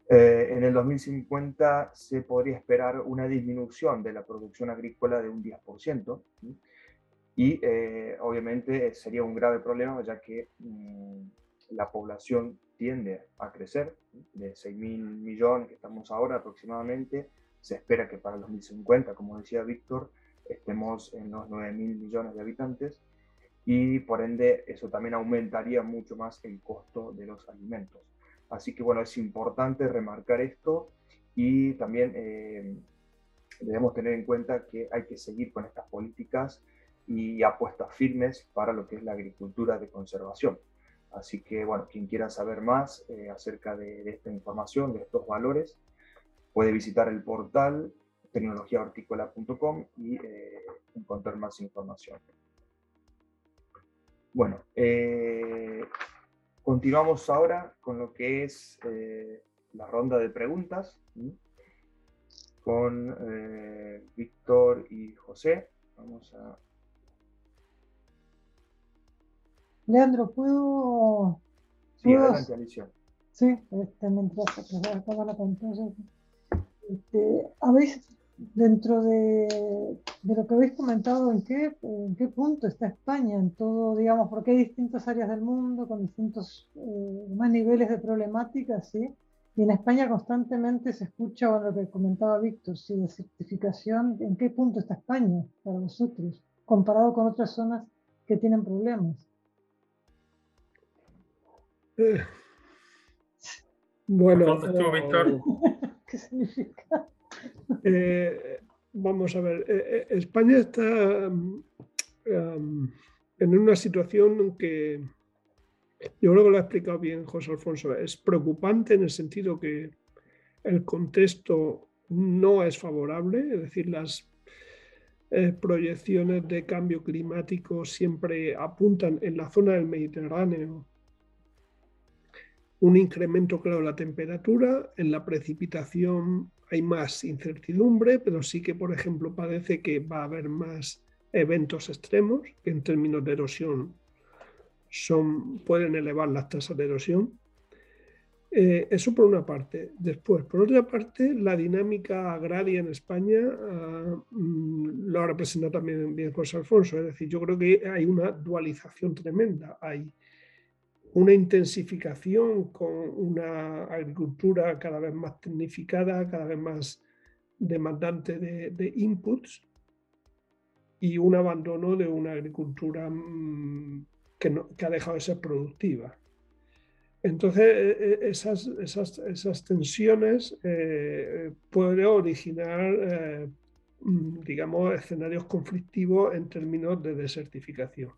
eh, en el 2050 se podría esperar una disminución de la producción agrícola de un 10%, y eh, obviamente sería un grave problema ya que mm, la población tiende a crecer, de 6 mil millones que estamos ahora aproximadamente, se espera que para el 2050, como decía Víctor, estemos en los 9 mil millones de habitantes y por ende eso también aumentaría mucho más el costo de los alimentos. Así que bueno, es importante remarcar esto y también eh, debemos tener en cuenta que hay que seguir con estas políticas y apuestas firmes para lo que es la agricultura de conservación. Así que bueno, quien quiera saber más eh, acerca de, esta información, de estos valores, puede visitar el portal tecnologiahortícola.com y eh, encontrar más información. Bueno, Continuamos ahora con lo que es eh, la ronda de preguntas con eh, Víctor y José. Vamos a... Leandro, ¿puedo...? Sí, adelante, Alicia. Sí, este, mientras la pantalla. Este, ¿Habéis dentro de, lo que habéis comentado, ¿en qué, ¿en qué punto está España en todo, digamos, porque hay distintas áreas del mundo con distintos eh, más niveles de problemática, ¿sí? Y en España constantemente se escucha lo que comentaba Víctor, ¿sí? De certificación, ¿en qué punto está España para vosotros, comparado con otras zonas que tienen problemas? Eh, bueno, Víctor? [LAUGHS] ¿Qué significa? Eh, vamos a ver, eh, eh, España está en una situación que yo creo que lo ha explicado bien José Alfonso, es preocupante en el sentido que el contexto no es favorable, es decir, las proyecciones de cambio climático siempre apuntan en la zona del Mediterráneo un incremento claro de la temperatura, en la precipitación hay más incertidumbre, pero sí que, por ejemplo, parece que va a haber más eventos extremos que en términos de erosión son, pueden elevar las tasas de erosión. Eh, eso por una parte. Después, por otra parte, la dinámica agraria en España ah, mm, lo ha representado también bien José Alfonso. Es decir, yo creo que hay una dualización tremenda. Hay una intensificación con una agricultura cada vez más tecnificada, cada vez más demandante de, inputs y un abandono de una agricultura mm, que, ha dejado de ser productiva. Entonces, e, e, esas, esas, tensiones eh, pueden originar, eh, mm, digamos, escenarios conflictivos en términos de desertificación.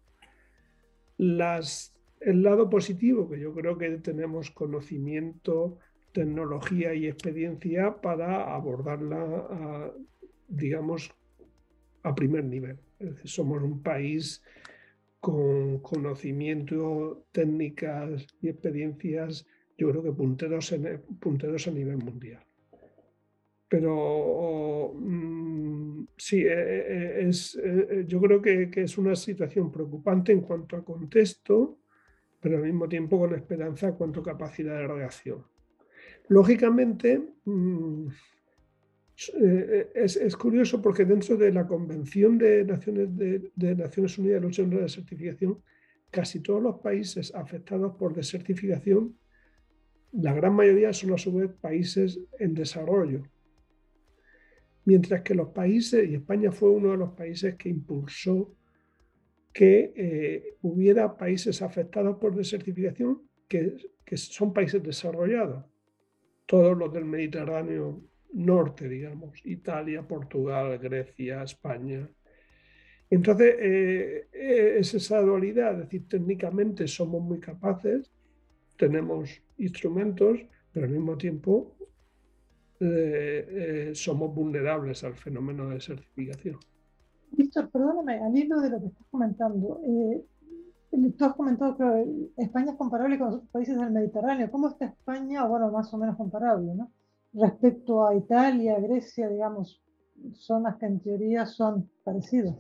Las, el lado positivo, que yo creo que tenemos conocimiento, tecnología y experiencia para abordarla, digamos, a primer nivel. somos un país con conocimiento, técnicas y experiencias, yo creo que punteros, en, punteros a nivel mundial. Pero mm, sí, eh, eh, es, eh, yo creo que, es una situación preocupante en cuanto a contexto, pero al mismo tiempo con esperanza cuanto capacidad de reacción. Lógicamente, mm, es, curioso porque dentro de la Convención de Naciones, de, Naciones Unidas de contra la desertificación, casi todos los países afectados por desertificación, la gran mayoría son a su vez países en desarrollo. Mientras que los países, y España fue uno de los países que impulsó que eh, hubiera países afectados por desertificación que, son países desarrollados, todos los del Mediterráneo norte, digamos, Italia, Portugal, Grecia, España. Entonces, eh, es esa dualidad, es decir, técnicamente somos muy capaces, tenemos instrumentos, pero al mismo tiempo eh, somos vulnerables al fenómeno de desertificación. Víctor, perdóname, al hilo de lo que estás comentando, tú has comentado que España es comparable con los países del Mediterráneo. ¿Cómo está España? Bueno, más o menos comparable, ¿no? respecto a Italia, Grecia, digamos, zonas que en teoría son parecidas?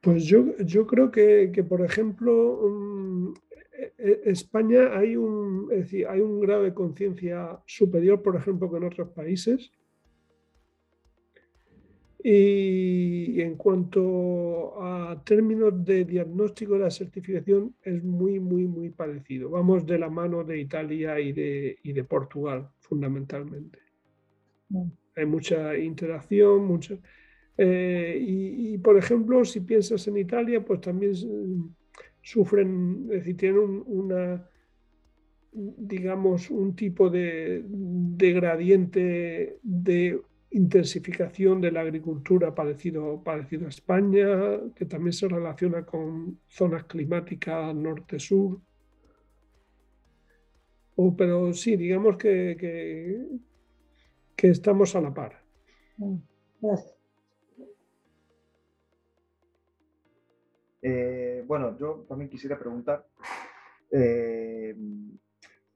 Pues yo, yo creo que, que por ejemplo, e, España hay un, hay un grado de conciencia superior, por ejemplo, que en otros países. Y en cuanto a términos de diagnóstico de la certificación, es muy, muy, muy parecido. Vamos de la mano de Italia y de, y de Portugal, fundamentalmente. Hay mucha interacción, mucha... Eh, y, por ejemplo, si piensas en Italia, pues también sufren, es decir, tienen una, digamos, un tipo de, de gradiente de intensificación de la agricultura parecido, parecido a España, que también se relaciona con zonas climáticas norte-sur. pero sí, digamos que, que, estamos a la par. Mm, eh, bueno, yo también quisiera preguntar, eh,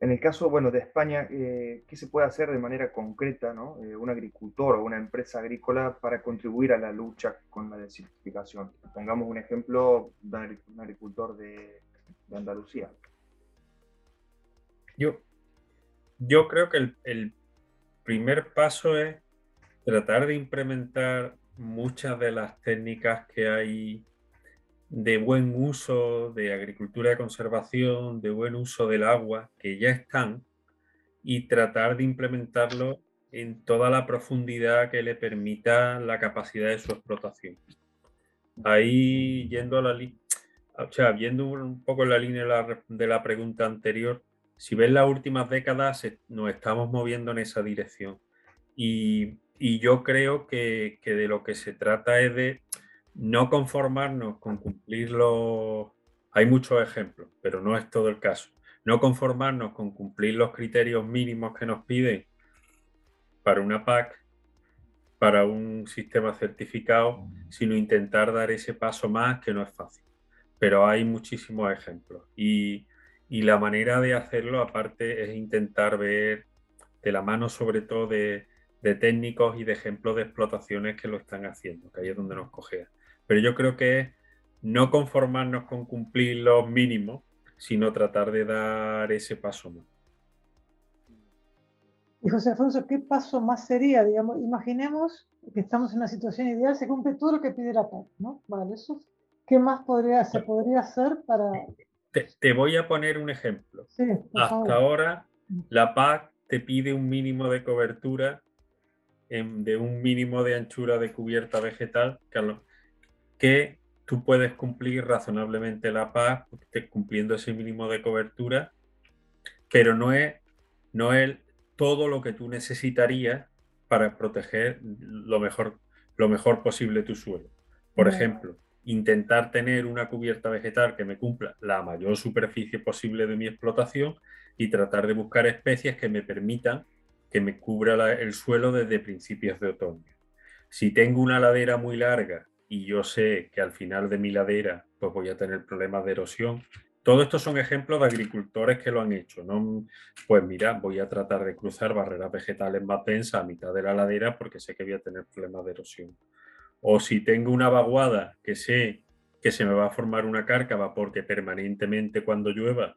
en el caso bueno, de España, eh, ¿qué se puede hacer de manera concreta, ¿no? Eh, un agricultor o una empresa agrícola para contribuir a la lucha con la desertificación? Pongamos un ejemplo de un agricultor de, Andalucía. Yo, yo creo que el, el primer paso es tratar de implementar muchas de las técnicas que hay de buen uso de agricultura de conservación, de buen uso del agua, que ya están, y tratar de implementarlo en toda la profundidad que le permita la capacidad de su explotación. Ahí, yendo a la o sea, viendo un poco en la línea de la, pregunta anterior, si ves las últimas décadas, nos estamos moviendo en esa dirección. Y, yo creo que, que de lo que se trata es de no conformarnos con cumplirlo, Hay muchos ejemplos, pero no es todo el caso. No conformarnos con cumplir los criterios mínimos que nos piden para una PAC, para un sistema certificado, sino intentar dar ese paso más que no es fácil. Pero hay muchísimos ejemplos. Y, la manera de hacerlo, aparte, es intentar ver de la mano sobre todo de, de técnicos y de ejemplos de explotaciones que lo están haciendo, que ahí es donde nos cogea. Pero yo creo que es no conformarnos con cumplir los mínimos, sino tratar de dar ese paso más. Y José Alfonso, ¿qué paso más sería? Digamos, imaginemos que estamos en una situación ideal, se cumple todo lo que pide la PAC, ¿no? Vale, eso, ¿qué más podría, se podría hacer para...? Te, voy a poner un ejemplo. Hasta ahora, la PAC te pide un mínimo de cobertura de un mínimo de anchura de cubierta vegetal, que que tú puedes cumplir razonablemente la paz cumpliendo ese mínimo de cobertura, pero no es, no es todo lo que tú necesitarías para proteger lo mejor, lo mejor posible tu suelo. Por ejemplo, intentar tener una cubierta vegetal que me cumpla la mayor superficie posible de mi explotación y tratar de buscar especies que me permitan que me cubra el suelo desde principios de otoño. Si tengo una ladera muy larga y yo sé que al final de mi ladera pues voy a tener problemas de erosión, todo esto son ejemplos de agricultores que lo han hecho. ¿no? Pues mira, voy a tratar de cruzar barreras vegetales más densas a mitad de la ladera porque sé que voy a tener problemas de erosión. O si tengo una vaguada que sé que se me va a formar una cárcava porque permanentemente cuando llueva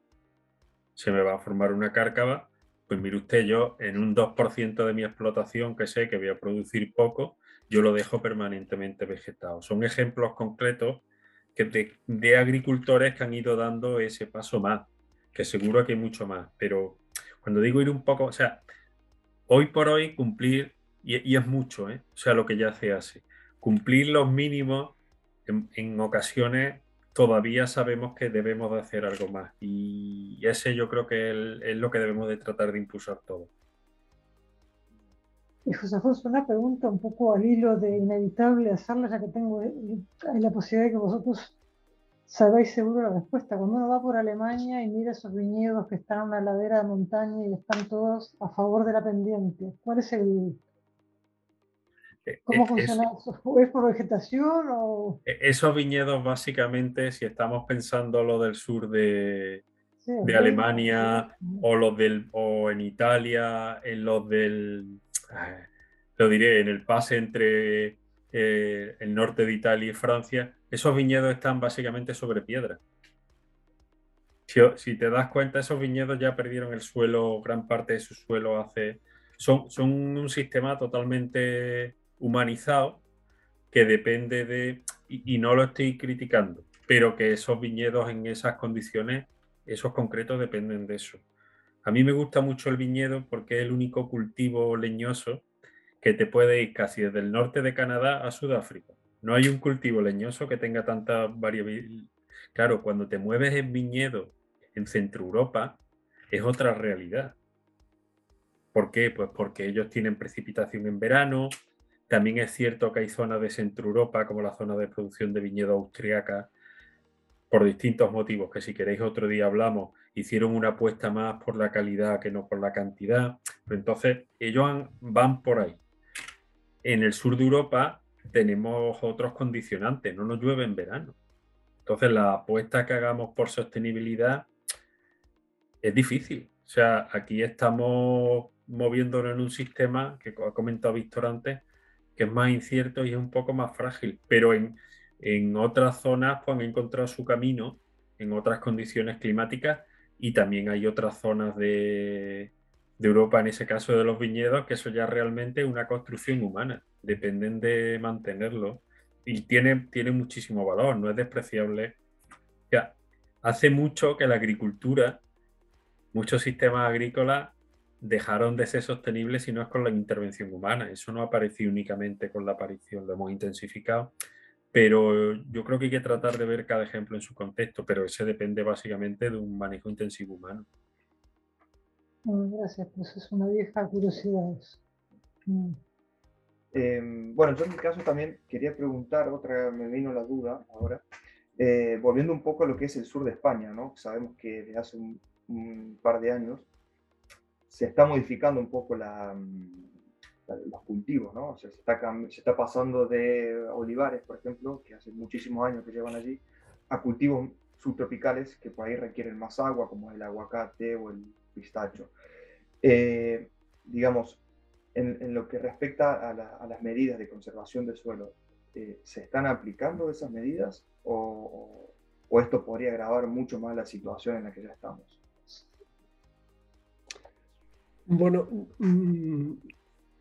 se me va a formar una cárcava, pues mire usted, yo en un 2% de mi explotación que sé que voy a producir poco, yo lo dejo permanentemente vegetado. Son ejemplos concretos que de, agricultores que han ido dando ese paso más, que seguro que hay mucho más, pero cuando digo ir un poco, o sea, hoy por hoy cumplir, y, es mucho, ¿eh? o sea, lo que ya se hace, cumplir los mínimos en ocasiones todavía sabemos que debemos de hacer algo más y ese yo creo que es lo que debemos de tratar de impulsar todo. Y José Alfonso, una pregunta un poco al hilo de inevitable hacerla, ya que tengo la posibilidad de que vosotros sabéis seguro la respuesta. Cuando uno va por Alemania y mira esos viñedos que están en una ladera de montaña y están todos a favor de la pendiente, ¿cuál es el, eh, ¿Cómo eh, funciona eso? ¿Es por vegetación o...? E, esos viñedos básicamente, si estamos pensando lo del sur de, de Alemania o los del o en Italia, en los del lo diré, en el pase entre eh, el norte de Italia y Francia, esos viñedos están básicamente sobre piedra. Si, te das cuenta, esos viñedos ya perdieron el suelo, gran parte de su suelo hace. Son un sistema totalmente humanizado que depende de, y, no lo estoy criticando, pero que esos viñedos en esas condiciones, esos concretos dependen de eso. A mí me gusta mucho el viñedo porque es el único cultivo leñoso que te puede ir casi desde el norte de Canadá a Sudáfrica. No hay un cultivo leñoso que tenga tanta variabilidad. Claro, cuando te mueves en viñedo en Centro Europa, es otra realidad. ¿Por qué? Pues porque ellos tienen precipitación en verano, también es cierto que hay zonas de Centro Europa, como la zona de producción de viñedo austriaca, por distintos motivos, que si queréis otro día hablamos, hicieron una apuesta más por la calidad que no por la cantidad. Pero entonces, ellos van por ahí. En el sur de Europa tenemos otros condicionantes, no nos llueve en verano. Entonces, la apuesta que hagamos por sostenibilidad es difícil. O sea, aquí estamos moviéndonos en un sistema que ha comentado Víctor antes, que es más incierto y es un poco más frágil, pero en, otras zonas pues, han encontrado su camino en otras condiciones climáticas y también hay otras zonas de, Europa, en ese caso de los viñedos, que eso ya realmente es una construcción humana, dependen de mantenerlo y tiene, tiene muchísimo valor, no es despreciable. hace mucho que la agricultura, muchos sistemas agrícolas dejaron de ser sostenibles si no es con la intervención humana. Eso no apareció únicamente con la aparición, lo hemos intensificado, pero yo creo que hay que tratar de ver cada ejemplo en su contexto, pero ese depende básicamente de un manejo intensivo humano. gracias, pues es una vieja curiosidad. Mm. Em, bueno, yo en mi caso también quería preguntar, otra me vino la duda ahora, eh, volviendo un poco a lo que es el sur de España, ¿no? Sabemos que desde hace un par de años se está modificando un poco la, los cultivos, ¿no? O sea, se está, pasando de olivares, por ejemplo, que hace muchísimos años que llevan allí, a cultivos subtropicales que por ahí requieren más agua, como el aguacate o el pistacho. Eh, digamos, en, lo que respecta a, las medidas de conservación del suelo, eh, ¿se están aplicando esas medidas o, o esto podría agravar mucho más la situación en la que ya estamos? Bueno, mm,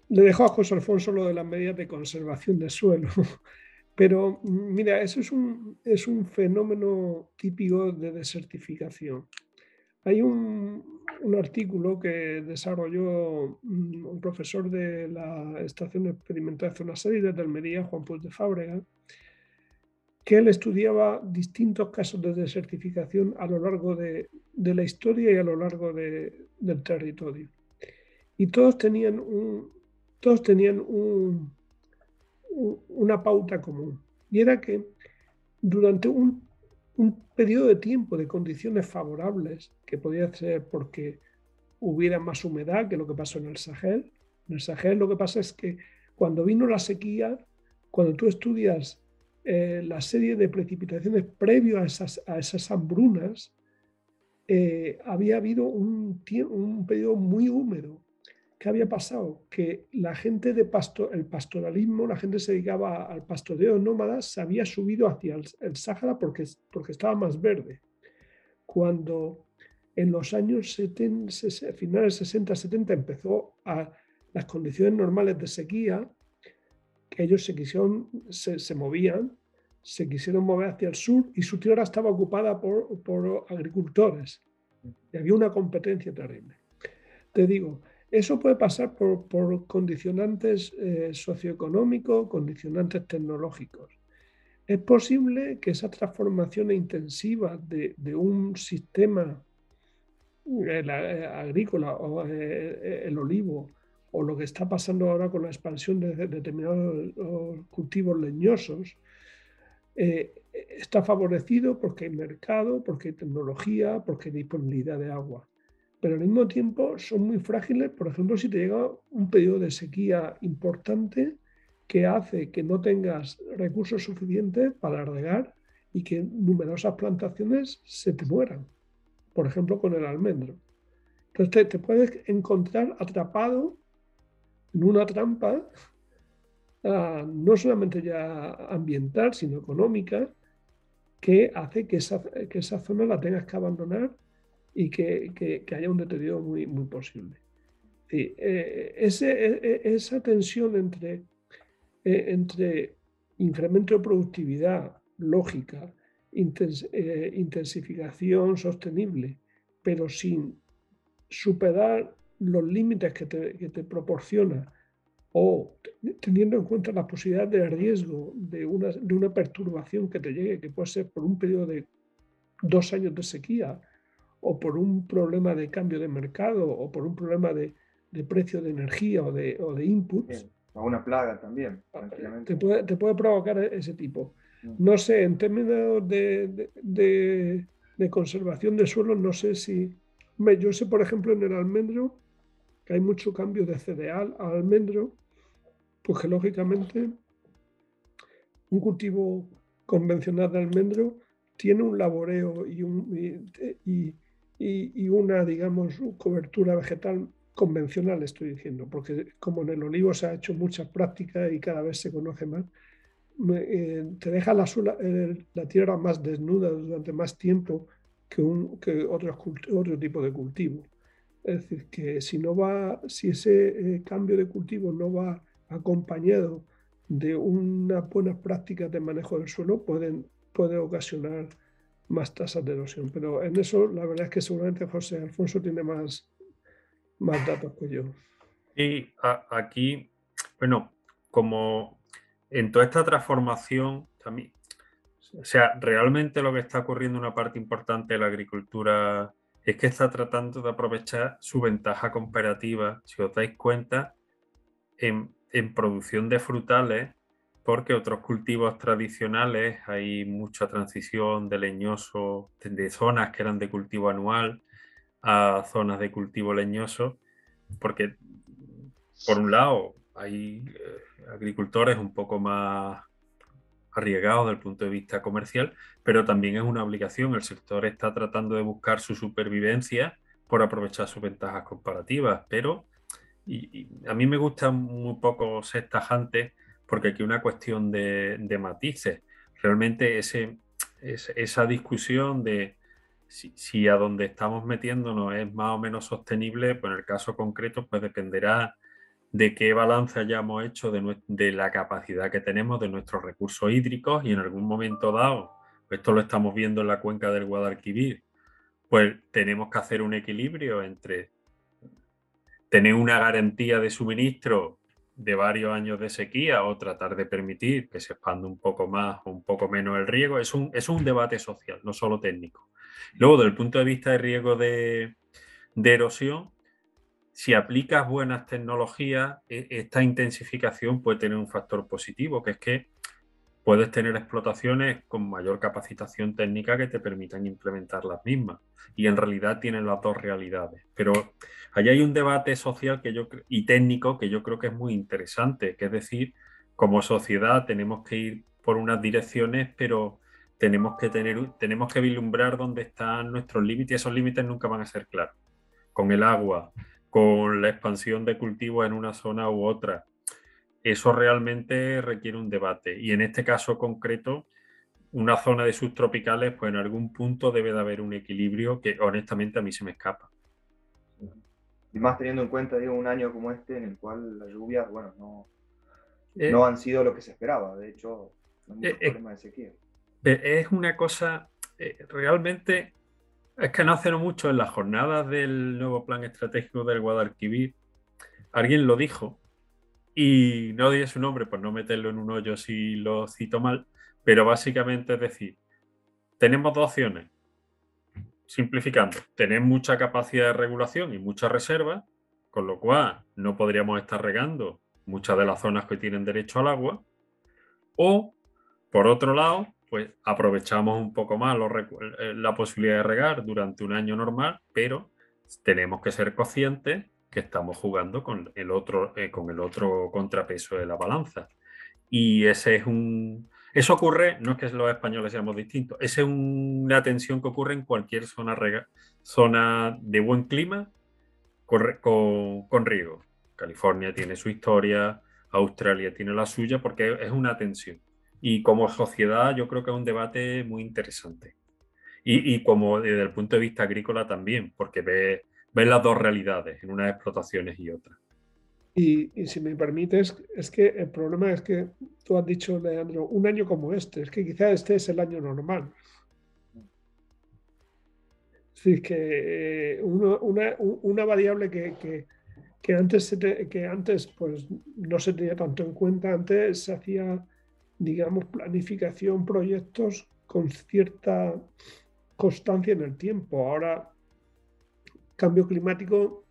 le dejo a José Alfonso lo de las medidas de conservación del suelo. [LAUGHS] Pero mira, eso es un, es un fenómeno típico de desertificación. Hay un, artículo que desarrolló mm, un profesor de la Estación Experimental de Zonas Áridas de Almería, Juan Puig de Fábrega, que él estudiaba distintos casos de desertificación a lo largo de, la historia y a lo largo del territorio y todos tenían, un, todos tenían una pauta común. Y era que durante un, periodo de tiempo de condiciones favorables, que podía ser porque hubiera más humedad que lo que pasó en el Sahel. En el Sahel lo que pasa es que cuando vino la sequía, cuando tú estudias eh, la serie de precipitaciones previo a esas, a esas hambrunas, eh, había habido un, un periodo muy húmedo. ¿Qué había pasado? Que la gente de pasto, el pastoralismo, la gente se dedicaba al pastoreo nómada, se había subido hacia el, el Sáhara porque, porque estaba más verde. Cuando en los años 70, finales 60, 70 empezó a las condiciones normales de sequía, que ellos se quisieron, se, movían, se quisieron mover hacia el sur y su tierra estaba ocupada por, por agricultores. Y había una competencia terrible. Te digo, eso puede pasar por, condicionantes eh, socioeconómicos, condicionantes tecnológicos. Es posible que esa transformación intensiva de, un sistema el, eh, agrícola o eh, eh, el olivo o lo que está pasando ahora con la expansión de, determinados cultivos leñosos, está favorecido porque hay mercado, porque hay tecnología, porque hay disponibilidad de agua. Pero al mismo tiempo son muy frágiles, por ejemplo, si te llega un periodo de sequía importante que hace que no tengas recursos suficientes para regar y que numerosas plantaciones se te mueran por ejemplo, con el almendro. Entonces te, puedes encontrar atrapado en una trampa, ah, no solamente ya ambiental, sino económica, que hace que esa, que esa zona la tengas que abandonar y que, haya un deterioro muy, muy posible. Eh, ese, e, e, esa tensión entre, eh, entre incremento de productividad lógica eh, intensificación sostenible, pero sin superar los límites que te, proporciona o teniendo en cuenta la posibilidad de riesgo de una, de una perturbación que te llegue, que puede ser por un periodo de dos años de sequía o por un problema de cambio de mercado o por un problema de, precio de energía o de, o de inputs. O una plaga también. Ah, te puede, te puede provocar ese tipo. No sé, en términos de, conservación de suelo, no sé si... Yo sé, por ejemplo, en el almendro, que hay mucho cambio de cereal a almendro, pues que lógicamente un cultivo convencional de almendro tiene un laboreo y, y, una, digamos, cobertura vegetal convencional, estoy diciendo, porque como en el olivo se ha hecho muchas prácticas y cada vez se conoce más, eh, te deja la, la, tierra más desnuda durante más tiempo que, un, que otro, otro tipo de cultivo. Es decir, que si, no va, si ese eh, cambio de cultivo no va acompañado de unas buenas prácticas de manejo del suelo, pueden, puede ocasionar más tasas de erosión. Pero en eso la verdad es que seguramente José Alfonso tiene más, más datos que yo. Y aquí, bueno, como en toda esta transformación también, o sea, realmente lo que está ocurriendo, una parte importante de la agricultura, es que está tratando de aprovechar su ventaja comparativa, si os dais cuenta, en, producción de frutales, porque otros cultivos tradicionales hay mucha transición de leñoso, de zonas que eran de cultivo anual a zonas de cultivo leñoso, porque por un lado hay eh, agricultores un poco más arriesgados desde el punto de vista comercial, pero también es una obligación. El sector está tratando de buscar su supervivencia por aprovechar sus ventajas comparativas, pero y, a mí me gusta muy poco ser tajante porque aquí una cuestión de, matices. Realmente ese, esa discusión de si, a donde estamos metiéndonos es más o menos sostenible, pues en el caso concreto pues dependerá de qué balance hayamos hecho de, la capacidad que tenemos de nuestros recursos hídricos y en algún momento dado, esto lo estamos viendo en la cuenca del Guadalquivir, pues tenemos que hacer un equilibrio entre tener una garantía de suministro de varios años de sequía o tratar de permitir que se expanda un poco más o un poco menos el riego. Es un, es un debate social, no solo técnico. Luego, desde el punto de vista de riesgo de erosión, si aplicas buenas tecnologías, e, esta intensificación puede tener un factor positivo, que es que puedes tener explotaciones con mayor capacitación técnica que te permitan implementar las mismas. Y en realidad tienen las dos realidades. Pero allí hay un debate social que yo, y técnico que yo creo que es muy interesante, que es decir, como sociedad tenemos que ir por unas direcciones, pero tenemos que tener, tenemos que vislumbrar dónde están nuestros límites y esos límites nunca van a ser claros. Con el agua, con la expansión de cultivos en una zona u otra, eso realmente requiere un debate. Y en este caso concreto, una zona de subtropicales, pues en algún punto debe de haber un equilibrio que honestamente a mí se me escapa. Y más teniendo en cuenta, digo, un año como este en el cual las lluvias, bueno, no, eh, no han sido lo que se esperaba. De hecho, no hay eh, problema de sequía. Eh, es una cosa, realmente, es que no hace mucho en las jornadas del nuevo plan estratégico del Guadalquivir, alguien lo dijo, y no diré su nombre por no meterlo en un hoyo si lo cito mal, pero básicamente es decir, tenemos dos opciones. Simplificando, tener mucha capacidad de regulación y mucha reserva, con lo cual no podríamos estar regando muchas de las zonas que tienen derecho al agua. O, por otro lado, pues aprovechamos un poco más eh, la posibilidad de regar durante un año normal, pero tenemos que ser conscientes que estamos jugando con el otro, eh, con el otro contrapeso de la balanza. Y ese es un. Eso ocurre, no es que los españoles seamos distintos, esa es una tensión que ocurre en cualquier zona, rega, zona de buen clima con, con, riego. California tiene su historia, Australia tiene la suya, porque es una tensión. Y como sociedad yo creo que es un debate muy interesante. Y, y como desde el punto de vista agrícola también, porque ve ven las dos realidades en unas explotaciones y otras. Y, si me permites, es que el problema es que tú has dicho, Leandro, un año como este, es que quizá este es el año normal. Decir, que eh, una, variable que, que, antes, que antes pues, no se tenía tanto en cuenta, antes se hacía, digamos, planificación, proyectos con cierta constancia en el tiempo. Ahora cambio climático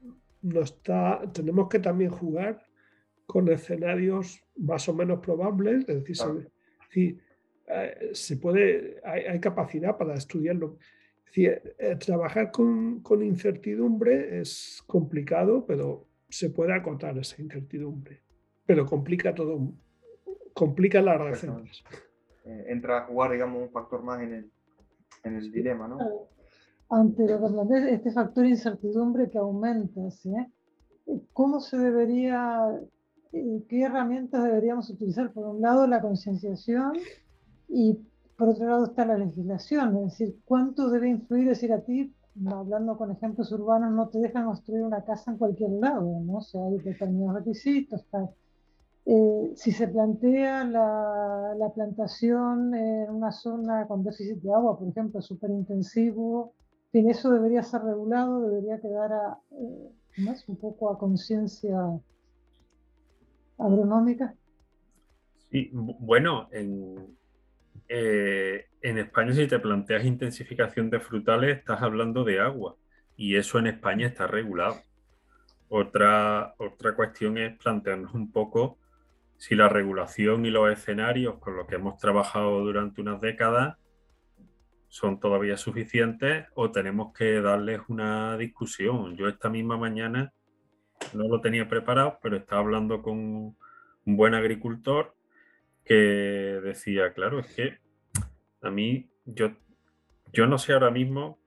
está, tenemos que también jugar con escenarios más o menos probables, es decir, eh, se, puede, hay, capacidad para estudiarlo. Eh, trabajar con, incertidumbre es complicado, pero se puede acotar esa incertidumbre. Pero complica todo, complica las relaciones. Eh, entra a jugar, digamos, un factor más en el, en el dilema, ¿no? Ante lo que este factor de incertidumbre que aumenta, ¿sí? ¿cómo se debería, eh, qué herramientas deberíamos utilizar? Por un lado, la concienciación y por otro lado está la legislación, es decir, ¿cuánto debe influir? Decir, a ti, hablando con ejemplos urbanos, no te dejan construir una casa en cualquier lado, ¿no? O sea, hay determinados requisitos. Eh, si se plantea la, la, plantación en una zona con déficit de agua, por ejemplo, súper intensivo, fin, eso debería ser regulado, debería quedar a, eh, más un poco a conciencia agronómica. Sí, bueno, en, eh, en España si te planteas intensificación de frutales estás hablando de agua y eso en España está regulado. Otra, otra cuestión es plantearnos un poco si la regulación y los escenarios con los que hemos trabajado durante unas décadas son todavía suficientes o tenemos que darles una discusión. Yo esta misma mañana no lo tenía preparado, pero estaba hablando con un buen agricultor que decía, claro, es que a mí, yo, yo no sé ahora mismo,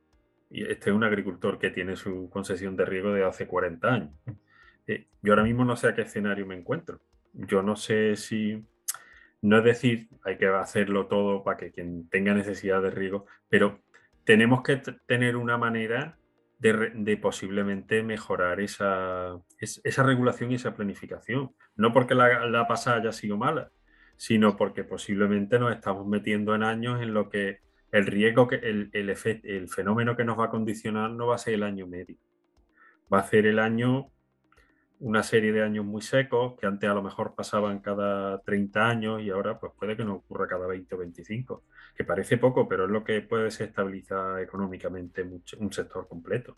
y este es un agricultor que tiene su concesión de riego de hace 40 años, eh, yo ahora mismo no sé a qué escenario me encuentro. Yo no sé si no es decir, hay que hacerlo todo para que quien tenga necesidad de riego, pero tenemos que tener una manera de, posiblemente mejorar esa, esa, regulación y esa planificación. No porque la, pasada haya sido mala, sino porque posiblemente nos estamos metiendo en años en lo que el riesgo, que el, el, el fenómeno que nos va a condicionar no va a ser el año medio, va a ser el año una serie de años muy secos que antes a lo mejor pasaban cada 30 años y ahora pues puede que no ocurra cada 20 o 25, que parece poco, pero es lo que puede desestabilizar económicamente un sector completo.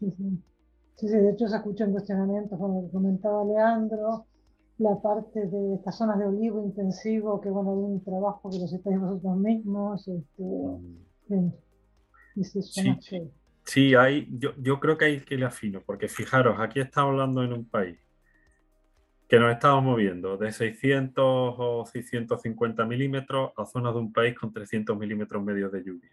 Sí, sí. sí, de hecho se escuchan cuestionamientos, como comentaba Leandro, la parte de estas zonas de olivo intensivo, que bueno, de un trabajo que los estáis vosotros mismos. Este, mm. sí, sí, hay, yo, creo que hay que ir afino, porque fijaros, aquí estamos hablando en un país que nos estamos moviendo de 600 o 650 milímetros a zonas de un país con 300 milímetros medios de lluvia.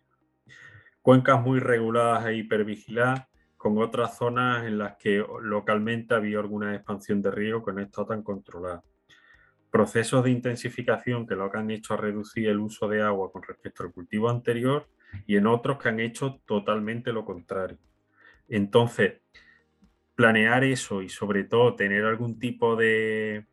Cuencas muy reguladas e hipervigiladas, con otras zonas en las que localmente había alguna expansión de río que no está tan controlada. Procesos de intensificación que lo que han hecho a reducir el uso de agua con respecto al cultivo anterior y en otros que han hecho totalmente lo contrario. Entonces, planear eso y sobre todo tener algún tipo de,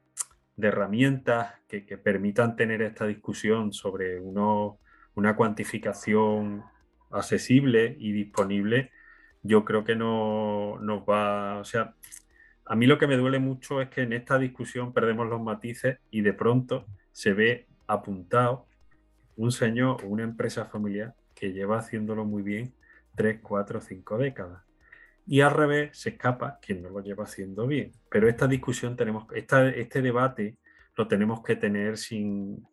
herramientas que, permitan tener esta discusión sobre una cuantificación accesible y disponible, yo creo que no nos va, o sea, a mí lo que me duele mucho es que en esta discusión perdemos los matices y de pronto se ve apuntado un señor o una empresa familiar que lleva haciéndolo muy bien tres, cuatro, cinco décadas y al revés se escapa quien no lo lleva haciendo bien. Pero esta discusión tenemos, esta, este debate lo tenemos que tener sin,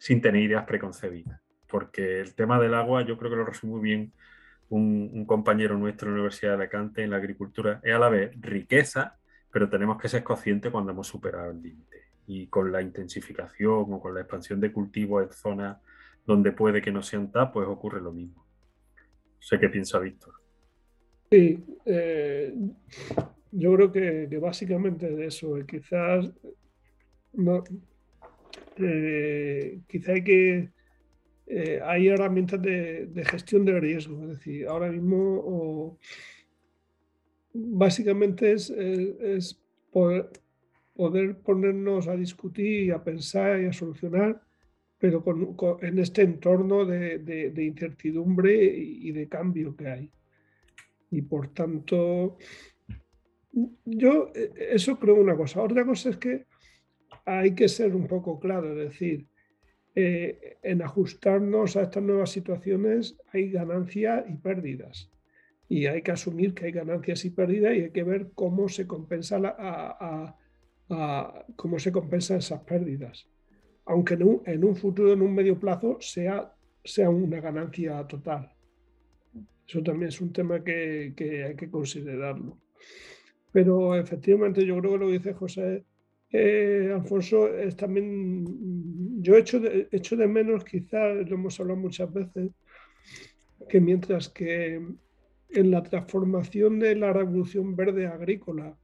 sin tener ideas preconcebidas, porque el tema del agua yo creo que lo resume muy bien un, compañero nuestro en la Universidad de Alicante en la agricultura, es a la vez riqueza, pero tenemos que ser conscientes cuando hemos superado el límite. Y con la intensificación o con la expansión de cultivos en zonas donde puede que no sean TAP, pues ocurre lo mismo. Sé qué piensa Víctor. Sí, eh, yo creo que, básicamente de eso, quizás no, eh, quizá hay que eh, hay herramientas de, gestión de riesgo, es decir, ahora mismo básicamente es, es, poder, ponernos a discutir y a pensar y a solucionar, pero en este entorno de, incertidumbre y de cambio que hay. Y por tanto, yo eh, eso creo una cosa. Otra cosa es que hay que ser un poco claro, es decir, eh, en ajustarnos a estas nuevas situaciones hay ganancias y pérdidas. Y hay que asumir que hay ganancias y pérdidas y hay que ver cómo se compensan esas pérdidas. Aunque en un, en un, futuro, en un medio plazo, sea, sea una ganancia total. Eso también es un tema que, hay que considerarlo. Pero efectivamente yo creo que lo dice José eh, Alfonso es también, yo echo echo de menos, quizás lo hemos hablado muchas veces, que mientras que en la transformación de la revolución verde agrícola,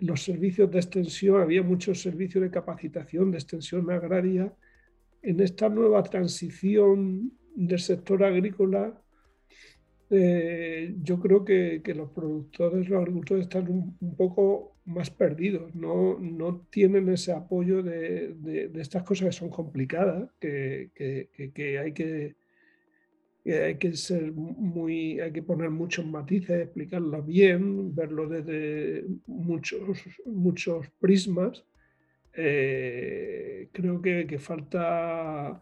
los servicios de extensión, había muchos servicios de capacitación de extensión agraria, en esta nueva transición del sector agrícola eh, yo creo que, los productores, los agricultores están un, poco más perdidos, no, no tienen ese apoyo de, de, estas cosas que son complicadas, que, que, hay que, hay que ser muy, hay que poner muchos matices, explicarlo bien, verlo desde muchos, muchos prismas. Eh, creo que, falta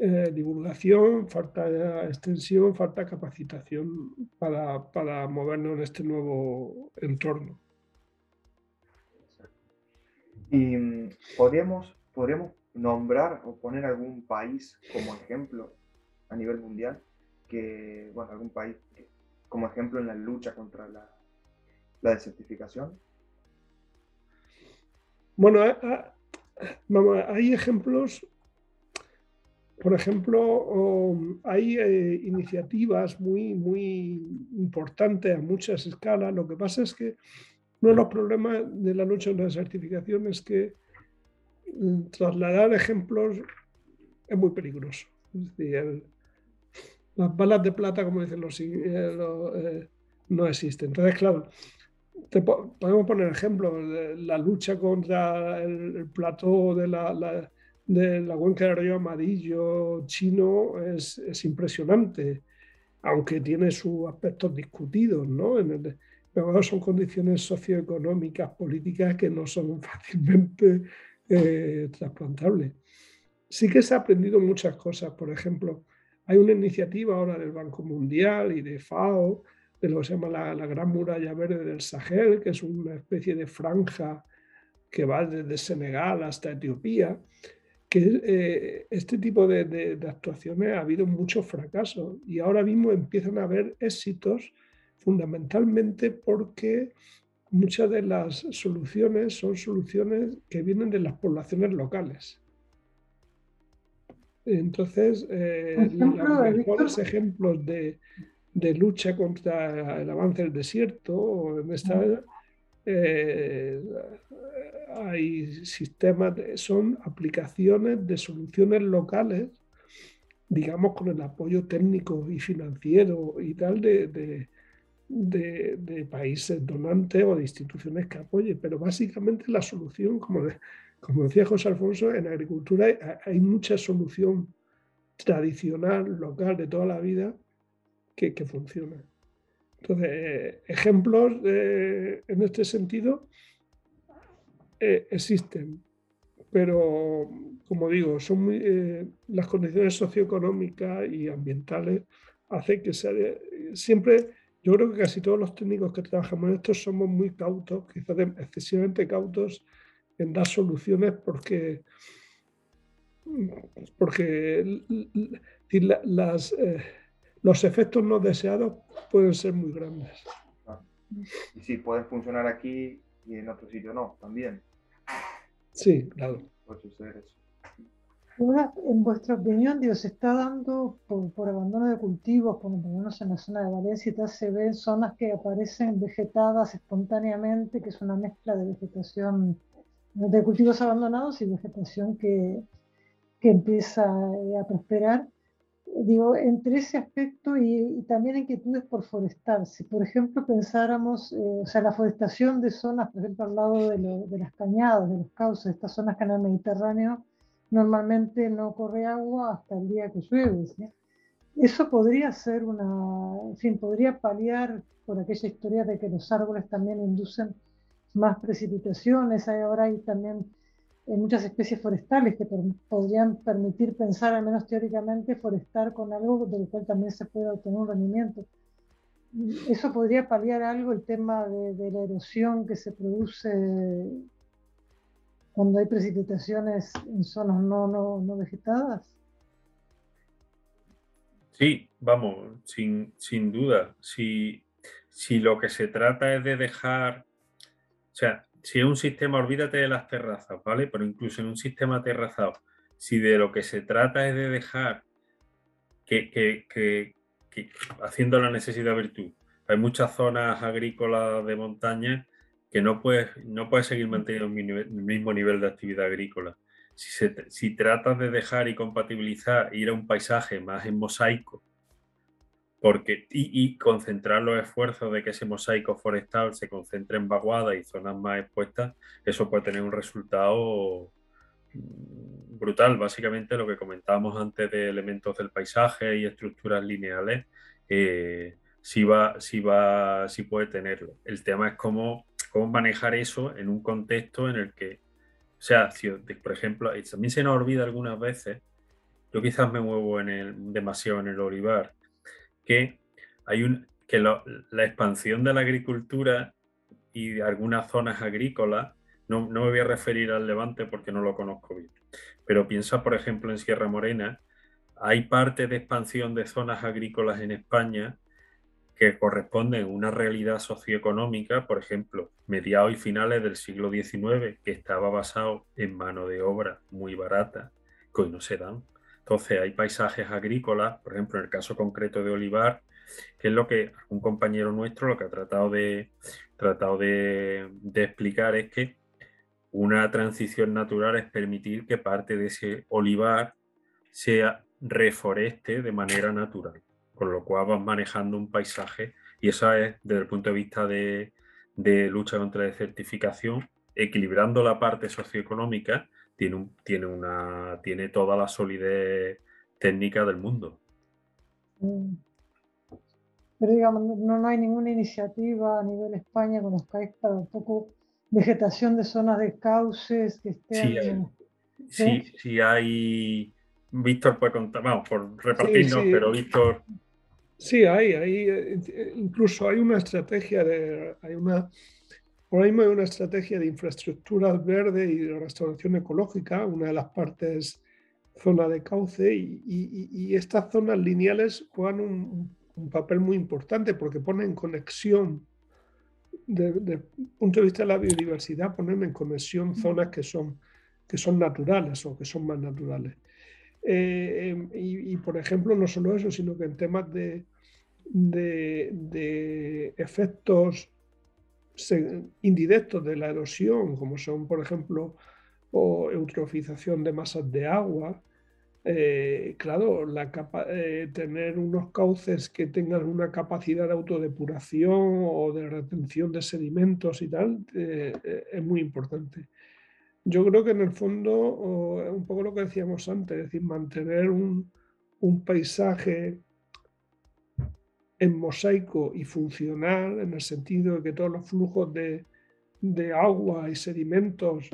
eh, divulgación, falta extensión, falta capacitación para, para, movernos en este nuevo entorno. Y mm, podríamos, podríamos nombrar o poner algún país como ejemplo a nivel mundial, que, bueno, algún país como ejemplo en la lucha contra la, la desertificación. Bueno, hay ejemplos por ejemplo, hay eh, iniciativas muy, muy importantes a muchas escalas. Lo que pasa es que uno de los problemas de la lucha contra la desertificación es que mm, trasladar ejemplos es muy peligroso. Las balas de plata, como dicen los, eh, eh, no existen. Entonces, claro, podemos poner ejemplos. La lucha contra el, plató de la de la del río Amarillo chino es, impresionante, aunque tiene sus aspectos discutidos, ¿no? En pero son condiciones socioeconómicas, políticas que no son [LAUGHS] fácilmente eh, trasplantables. Sí que se ha aprendido muchas cosas, por ejemplo, hay una iniciativa ahora del Banco Mundial y de FAO, de lo que se llama la, Gran Muralla Verde del Sahel, que es una especie de franja que va desde Senegal hasta Etiopía, que eh, este tipo de, actuaciones ha habido muchos fracasos y ahora mismo empiezan a haber éxitos fundamentalmente porque muchas de las soluciones son soluciones que vienen de las poblaciones locales. Entonces, eh, los mejores ejemplos de, lucha contra el avance del desierto en esta eh, hay sistemas, son aplicaciones de soluciones locales, digamos, con el apoyo técnico y financiero y tal de, de, países donantes o de instituciones que apoyen. Pero básicamente la solución, como, como decía José Alfonso, en agricultura hay, mucha solución tradicional, local, de toda la vida que, que funciona. Entonces, eh, ejemplos en este sentido eh, existen, pero como digo, son eh, las condiciones socioeconómicas y ambientales hacen que sea siempre, yo creo que casi todos los técnicos que trabajamos en esto somos muy cautos, quizás excesivamente cautos en dar soluciones porque porque las, los efectos no deseados pueden ser muy grandes. Ah. Y sí, pueden funcionar aquí y en otro sitio no, también. Sí, claro. Puede suceder eso. en vuestra opinión, Dios, se está dando por, abandono de cultivos, por lo menos en la zona de Valencia y tal, se ven zonas que aparecen vegetadas espontáneamente, que es una mezcla de vegetación, de cultivos abandonados y vegetación que, que empieza eh, a prosperar digo, entre ese aspecto y, también inquietudes por forestar. Si, por ejemplo, pensáramos, eh, o sea, la forestación de zonas, por ejemplo, al lado de, las cañadas, de los cauces, estas zonas el Mediterráneo normalmente no corre agua hasta el día que llueve. Eso podría ser una, en fin, podría paliar por aquella historia de que los árboles también inducen más precipitaciones. Ahora hay también en muchas especies forestales que podrían permitir pensar, al menos teóricamente, forestar con algo del cual también se puede obtener un rendimiento. Eso podría paliar algo el tema de, la erosión que se produce cuando hay precipitaciones en zonas no, no, no vegetadas. Sí, vamos, sin, sin duda. Si, si lo que se trata es de dejar, o sea, si es un sistema, olvídate de las terrazas, ¿vale? Pero incluso en un sistema terrazado, si de lo que se trata es de dejar que, haciendo la necesidad virtud, hay muchas zonas agrícolas de montaña que no puedes, no puedes seguir manteniendo el mismo nivel de actividad agrícola. Si, si tratas de dejar y compatibilizar, ir a un paisaje más en mosaico, porque, y, concentrar los esfuerzos de que ese mosaico forestal se concentre en vaguadas y zonas más expuestas, eso puede tener un resultado mm, brutal. Básicamente lo que comentábamos antes de elementos del paisaje y estructuras lineales, eh, sí, va, sí, va, sí puede tenerlo. El tema es cómo, cómo manejar eso en un contexto en el que, o sea, por ejemplo, también se nos olvida algunas veces, yo quizás me muevo en el, demasiado en el olivar, que hay un, que la expansión de la agricultura y de algunas zonas agrícolas, no, no, me voy a referir al Levante porque no lo conozco bien, pero piensa, por ejemplo, en Sierra Morena, hay parte de expansión de zonas agrícolas en España que corresponden a una realidad socioeconómica, por ejemplo, mediados y finales del siglo XIX, que estaba basado en mano de obra muy barata, que hoy no se dan. Entonces hay paisajes agrícolas, por ejemplo, en el caso concreto de olivar, que es lo que un compañero nuestro lo que ha tratado de, explicar es que una transición natural es permitir que parte de ese olivar sea reforeste de manera natural, con lo cual vas manejando un paisaje y eso es desde el punto de vista de, de lucha contra la desertificación, equilibrando la parte socioeconómica tiene, tiene, una, tiene toda la solidez técnica del mundo. Mm. Pero digamos, no, no hay ninguna iniciativa a nivel España conozcáis para un poco vegetación de zonas de cauces que estén... Sí, sí, hay... Víctor puede contar, vamos, por repartirnos, pero Víctor... Sí, hay, hay, eh, incluso hay una estrategia de, hay una Ahora mismo hay una estrategia de infraestructuras verdes y de restauración ecológica, una de las partes zona de cauce y, estas zonas lineales juegan un, papel muy importante porque ponen en conexión, desde el punto de vista de la biodiversidad, ponen en conexión zonas que son, que son naturales o que son más naturales. Eh, em, y, por ejemplo, no solo eso, sino que en temas de, de efectos indirectos de la erosión, como son, por ejemplo, o eutrofización de masas de agua, eh, claro, la eh, tener unos cauces que tengan una capacidad de autodepuración o de retención de sedimentos y tal, eh, es muy importante. Yo creo que en el fondo, un poco lo que decíamos antes, es decir, mantener un paisaje en mosaico y funcional, en el sentido de que todos los flujos de, agua y sedimentos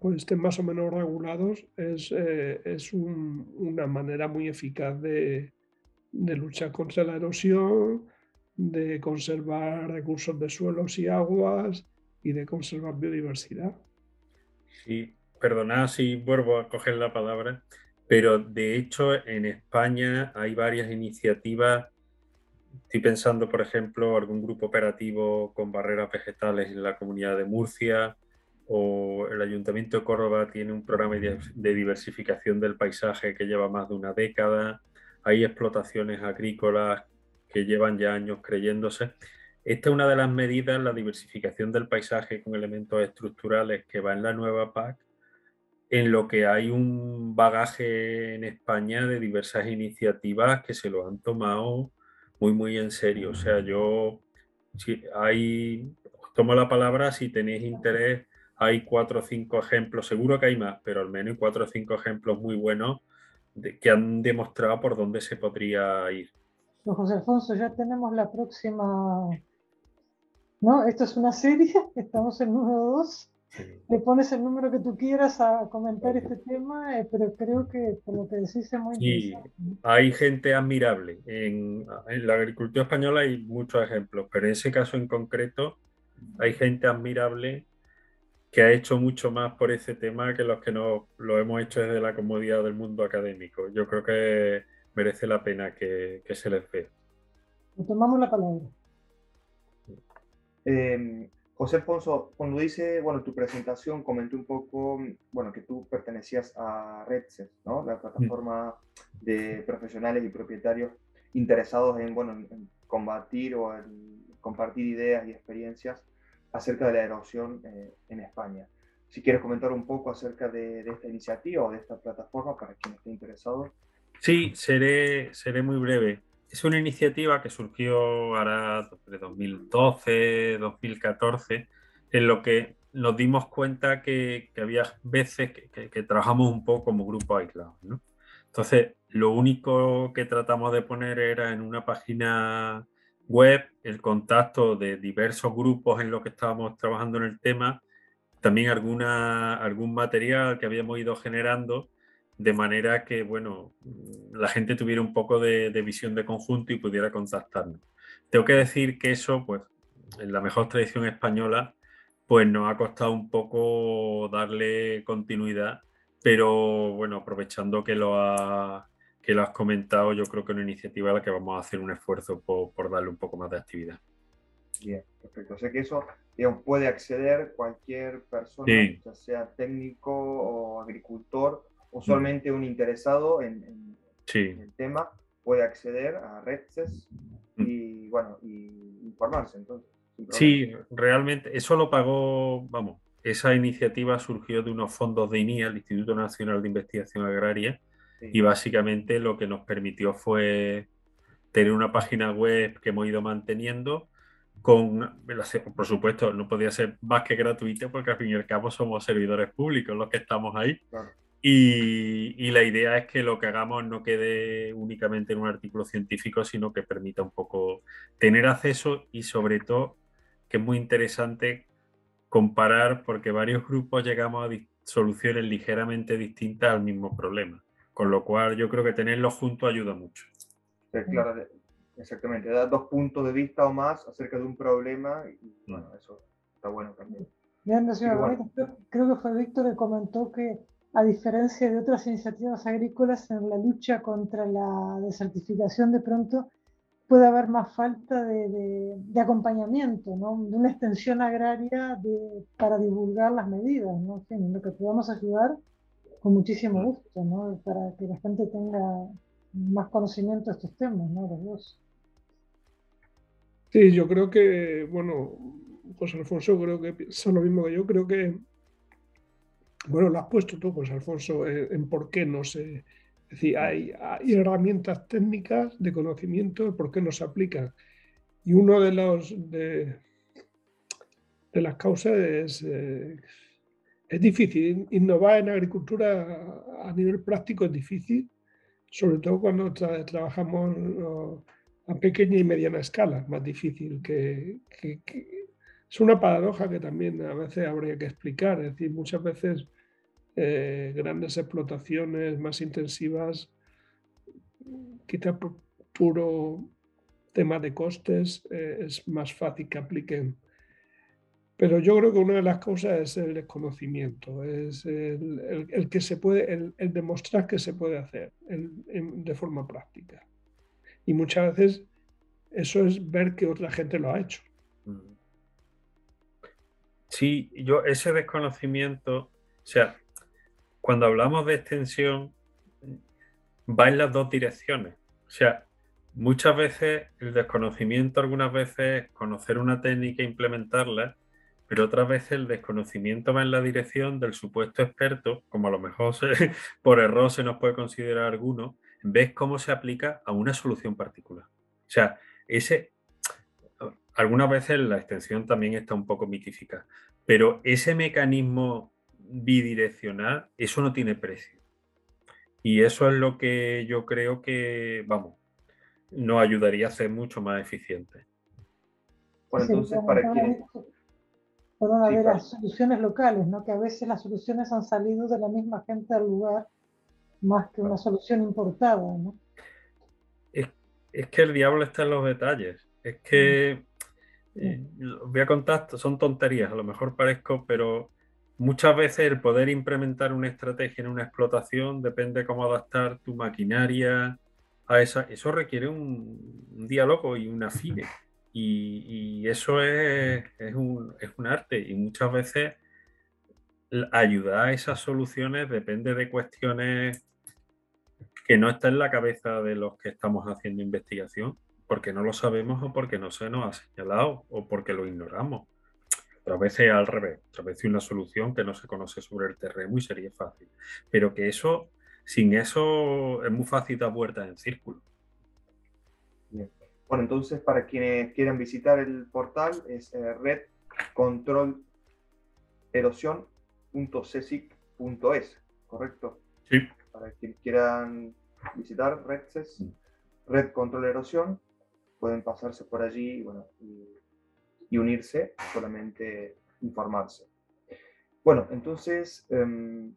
pues, estén más o menos regulados, es, eh, una manera muy eficaz de, luchar contra la erosión, de conservar recursos de suelos y aguas y de conservar biodiversidad. Sí, perdonad si vuelvo a coger la palabra, pero de hecho en España hay varias iniciativas Estoy pensando, por ejemplo, algún grupo operativo con barreras vegetales en la comunidad de Murcia o el Ayuntamiento de Córdoba tiene un programa de diversificación del paisaje que lleva más de una década. Hay explotaciones agrícolas que llevan ya años creyéndose. Esta es una de las medidas, la diversificación del paisaje con elementos estructurales que va en la nueva PAC, en lo que hay un bagaje en España de diversas iniciativas que se lo han tomado muy, muy en serio. O sea, yo, si hay, tomo la palabra, si tenéis interés, hay cuatro o cinco ejemplos, seguro que hay más, pero al menos cuatro o cinco ejemplos muy buenos de, que han demostrado por dónde se podría ir. José Alfonso, ya tenemos la próxima, ¿no? Esto es una serie, [LAUGHS] estamos en número dos. Le pones el número que tú quieras a comentar este tema, eh, pero creo que por lo que decís es muy sí, Hay gente admirable. En, la agricultura española hay muchos ejemplos, pero en ese caso en concreto hay gente admirable que ha hecho mucho más por ese tema que los que no lo hemos hecho desde la comodidad del mundo académico. Yo creo que merece la pena que, se les ve. tomamos la palabra. Eh, José Alfonso, cuando dice, bueno, tu presentación comenté un poco, bueno, que tú pertenecías a RedSet, ¿no? La plataforma de profesionales y propietarios interesados en, bueno, en combatir o en compartir ideas y experiencias acerca de la erosión eh, en España. Si quieres comentar un poco acerca de, esta iniciativa o de esta plataforma para quien esté interesado. Sí, seré, seré muy breve. Es una iniciativa que surgió ahora de 2012, 2014, en lo que nos dimos cuenta que, había veces que, trabajamos un poco como grupo aislado. Entonces, lo único que tratamos de poner era en una página web el contacto de diversos grupos en los que estábamos trabajando en el tema, también alguna, algún material que habíamos ido generando de manera que, bueno, la gente tuviera un poco de, visión de conjunto y pudiera contactarnos. Tengo que decir que eso, pues, en la mejor tradición española, pues nos ha costado un poco darle continuidad, pero bueno, aprovechando que lo, que lo has comentado, yo creo que es una iniciativa a la que vamos a hacer un esfuerzo por, darle un poco más de actividad. Bien, perfecto. O sea que eso puede acceder cualquier persona, ya sea técnico o agricultor, usualmente un interesado en, el tema puede acceder a RedSes mm. y, bueno, y informarse. Entonces, sí, realmente eso lo pagó, vamos, esa iniciativa surgió de unos fondos de INIA, el Instituto Nacional de Investigación Agraria, y básicamente lo que nos permitió fue tener una página web que hemos ido manteniendo con, por supuesto, no podía ser más que gratuito porque al fin y al cabo somos servidores públicos los que estamos ahí. Y, la idea es que lo que hagamos no quede únicamente en un artículo científico, sino que permita un poco tener acceso y sobre todo, que es muy interesante comparar porque varios grupos llegamos a soluciones ligeramente distintas al mismo problema. Con lo cual yo creo que tenerlo junto ayuda mucho. claro, exactamente. Da dos puntos de vista o más acerca de un problema y bueno, eso está bueno también. creo, que fue Víctor que comentó que a diferencia de otras iniciativas agrícolas en la lucha contra la desertificación de pronto puede haber más falta de, acompañamiento, ¿no? de una extensión agraria para divulgar las medidas, ¿no? en fin, lo que podamos ayudar con muchísimo gusto, ¿no? para que la gente tenga más conocimiento de estos temas, ¿no? los dos. Sí, yo creo que, bueno, José Alfonso creo que piensa lo mismo que yo, creo que, bueno, lo has puesto tú, José Alfonso, en por qué no se es decir, hay, herramientas técnicas de conocimiento de por qué no se aplican. Y uno de los de, las causas es, eh, es difícil. Innovar en agricultura a nivel práctico es difícil, sobre todo cuando trabajamos a pequeña y mediana escala, más difícil que, es una paradoja que también a veces habría que explicar. Es decir, muchas veces eh, grandes explotaciones más intensivas, quizá por puro tema de costes, eh, es más fácil que apliquen. Pero yo creo que una de las cosas es el desconocimiento, es el, que se puede, el, demostrar que se puede hacer de forma práctica. Y muchas veces eso es ver que otra gente lo ha hecho. Sí, yo ese desconocimiento, o sea, cuando hablamos de extensión, va en las dos direcciones. O sea, muchas veces el desconocimiento, algunas veces conocer una técnica e implementarla, pero otras veces el desconocimiento va en la dirección del supuesto experto, como a lo mejor [LAUGHS] por error se nos puede considerar alguno, ves cómo se aplica a una solución particular. O sea, ese, algunas veces la extensión también está un poco mitificada, pero ese mecanismo bidireccional, eso no tiene precio. Y eso es lo que yo creo que, vamos, nos ayudaría a ser mucho más eficientes. Bueno, entonces, para quienes... Perdón, a ver, las soluciones locales, ¿no? Que a veces las soluciones han salido de la misma gente al lugar, más que una solución importada, ¿no? Es, que el diablo está en los detalles. Es que, mm. Eh, voy a contar, son tonterías, a lo mejor parezco, pero Muchas veces el poder implementar una estrategia en una explotación depende cómo adaptar tu maquinaria a esa. Eso requiere un, diálogo y una afine. Y, eso es, un, arte. Y muchas veces ayudar a esas soluciones depende de cuestiones que no están en la cabeza de los que estamos haciendo investigación, porque no lo sabemos o porque no se nos ha señalado o porque lo ignoramos. A veces al revés, a veces una solución que no se conoce sobre el terreno y sería fácil. Pero que eso, sin eso, es muy fácil dar vueltas en círculo. Bien. Bueno, entonces para quienes quieran visitar el portal es eh, redcontrolerosión.cesic.es, ¿correcto? Sí. Para quienes quieran visitar RedCES, Red Control Erosión, pueden pasarse por allí bueno, y y unirse, solamente informarse. Bueno, entonces, em,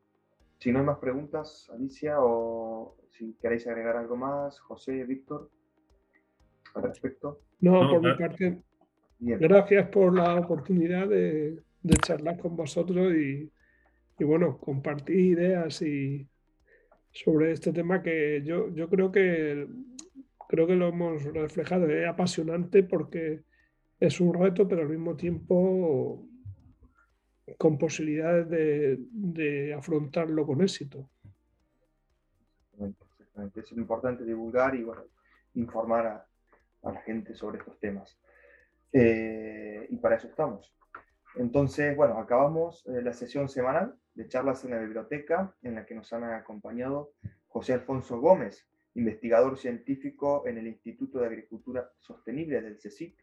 si no hay más preguntas, Alicia, o si queréis agregar algo más, José, Víctor, al respecto. No, por mi parte, gracias por la oportunidad de, charlar con vosotros y, bueno, compartir ideas y sobre este tema que yo, yo creo que creo que lo hemos reflejado. Es apasionante porque es un reto, pero al mismo tiempo con posibilidades de, afrontarlo con éxito. Es importante divulgar y informar a, la gente sobre estos temas. Eh, y para eso estamos. Entonces, bueno, acabamos eh, la sesión semanal de charlas en la biblioteca en la que nos han acompañado José Alfonso Gómez, investigador científico en el Instituto de Agricultura Sostenible del CSIC,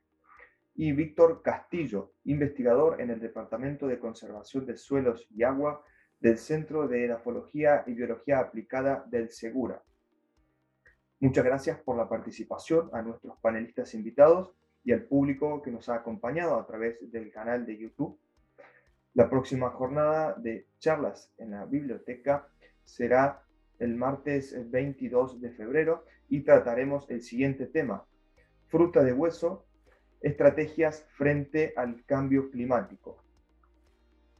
y Víctor Castillo, investigador en el Departamento de Conservación de Suelos y Agua del Centro de Edafología y Biología Aplicada del Segura. Muchas gracias por la participación a nuestros panelistas invitados y al público que nos ha acompañado a través del canal de YouTube. La próxima jornada de charlas en la biblioteca será el martes 22 de febrero y trataremos el siguiente tema, fruta de hueso estrategias frente al cambio climático.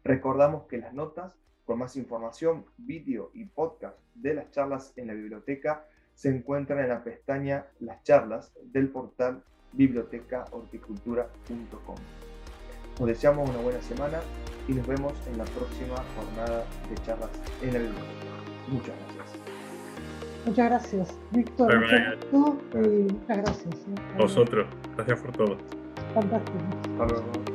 Recordamos que las notas con más información, vídeo y podcast de las charlas en la biblioteca se encuentran en la pestaña Las charlas del portal bibliotecahorticultura.com. Os deseamos una buena semana y nos vemos en la próxima jornada de charlas en la biblioteca. Muchas gracias. Muchas gracias, Víctor. Muchas, muchas gracias. Vosotros, gracias por todo. Fantástico. Hasta luego.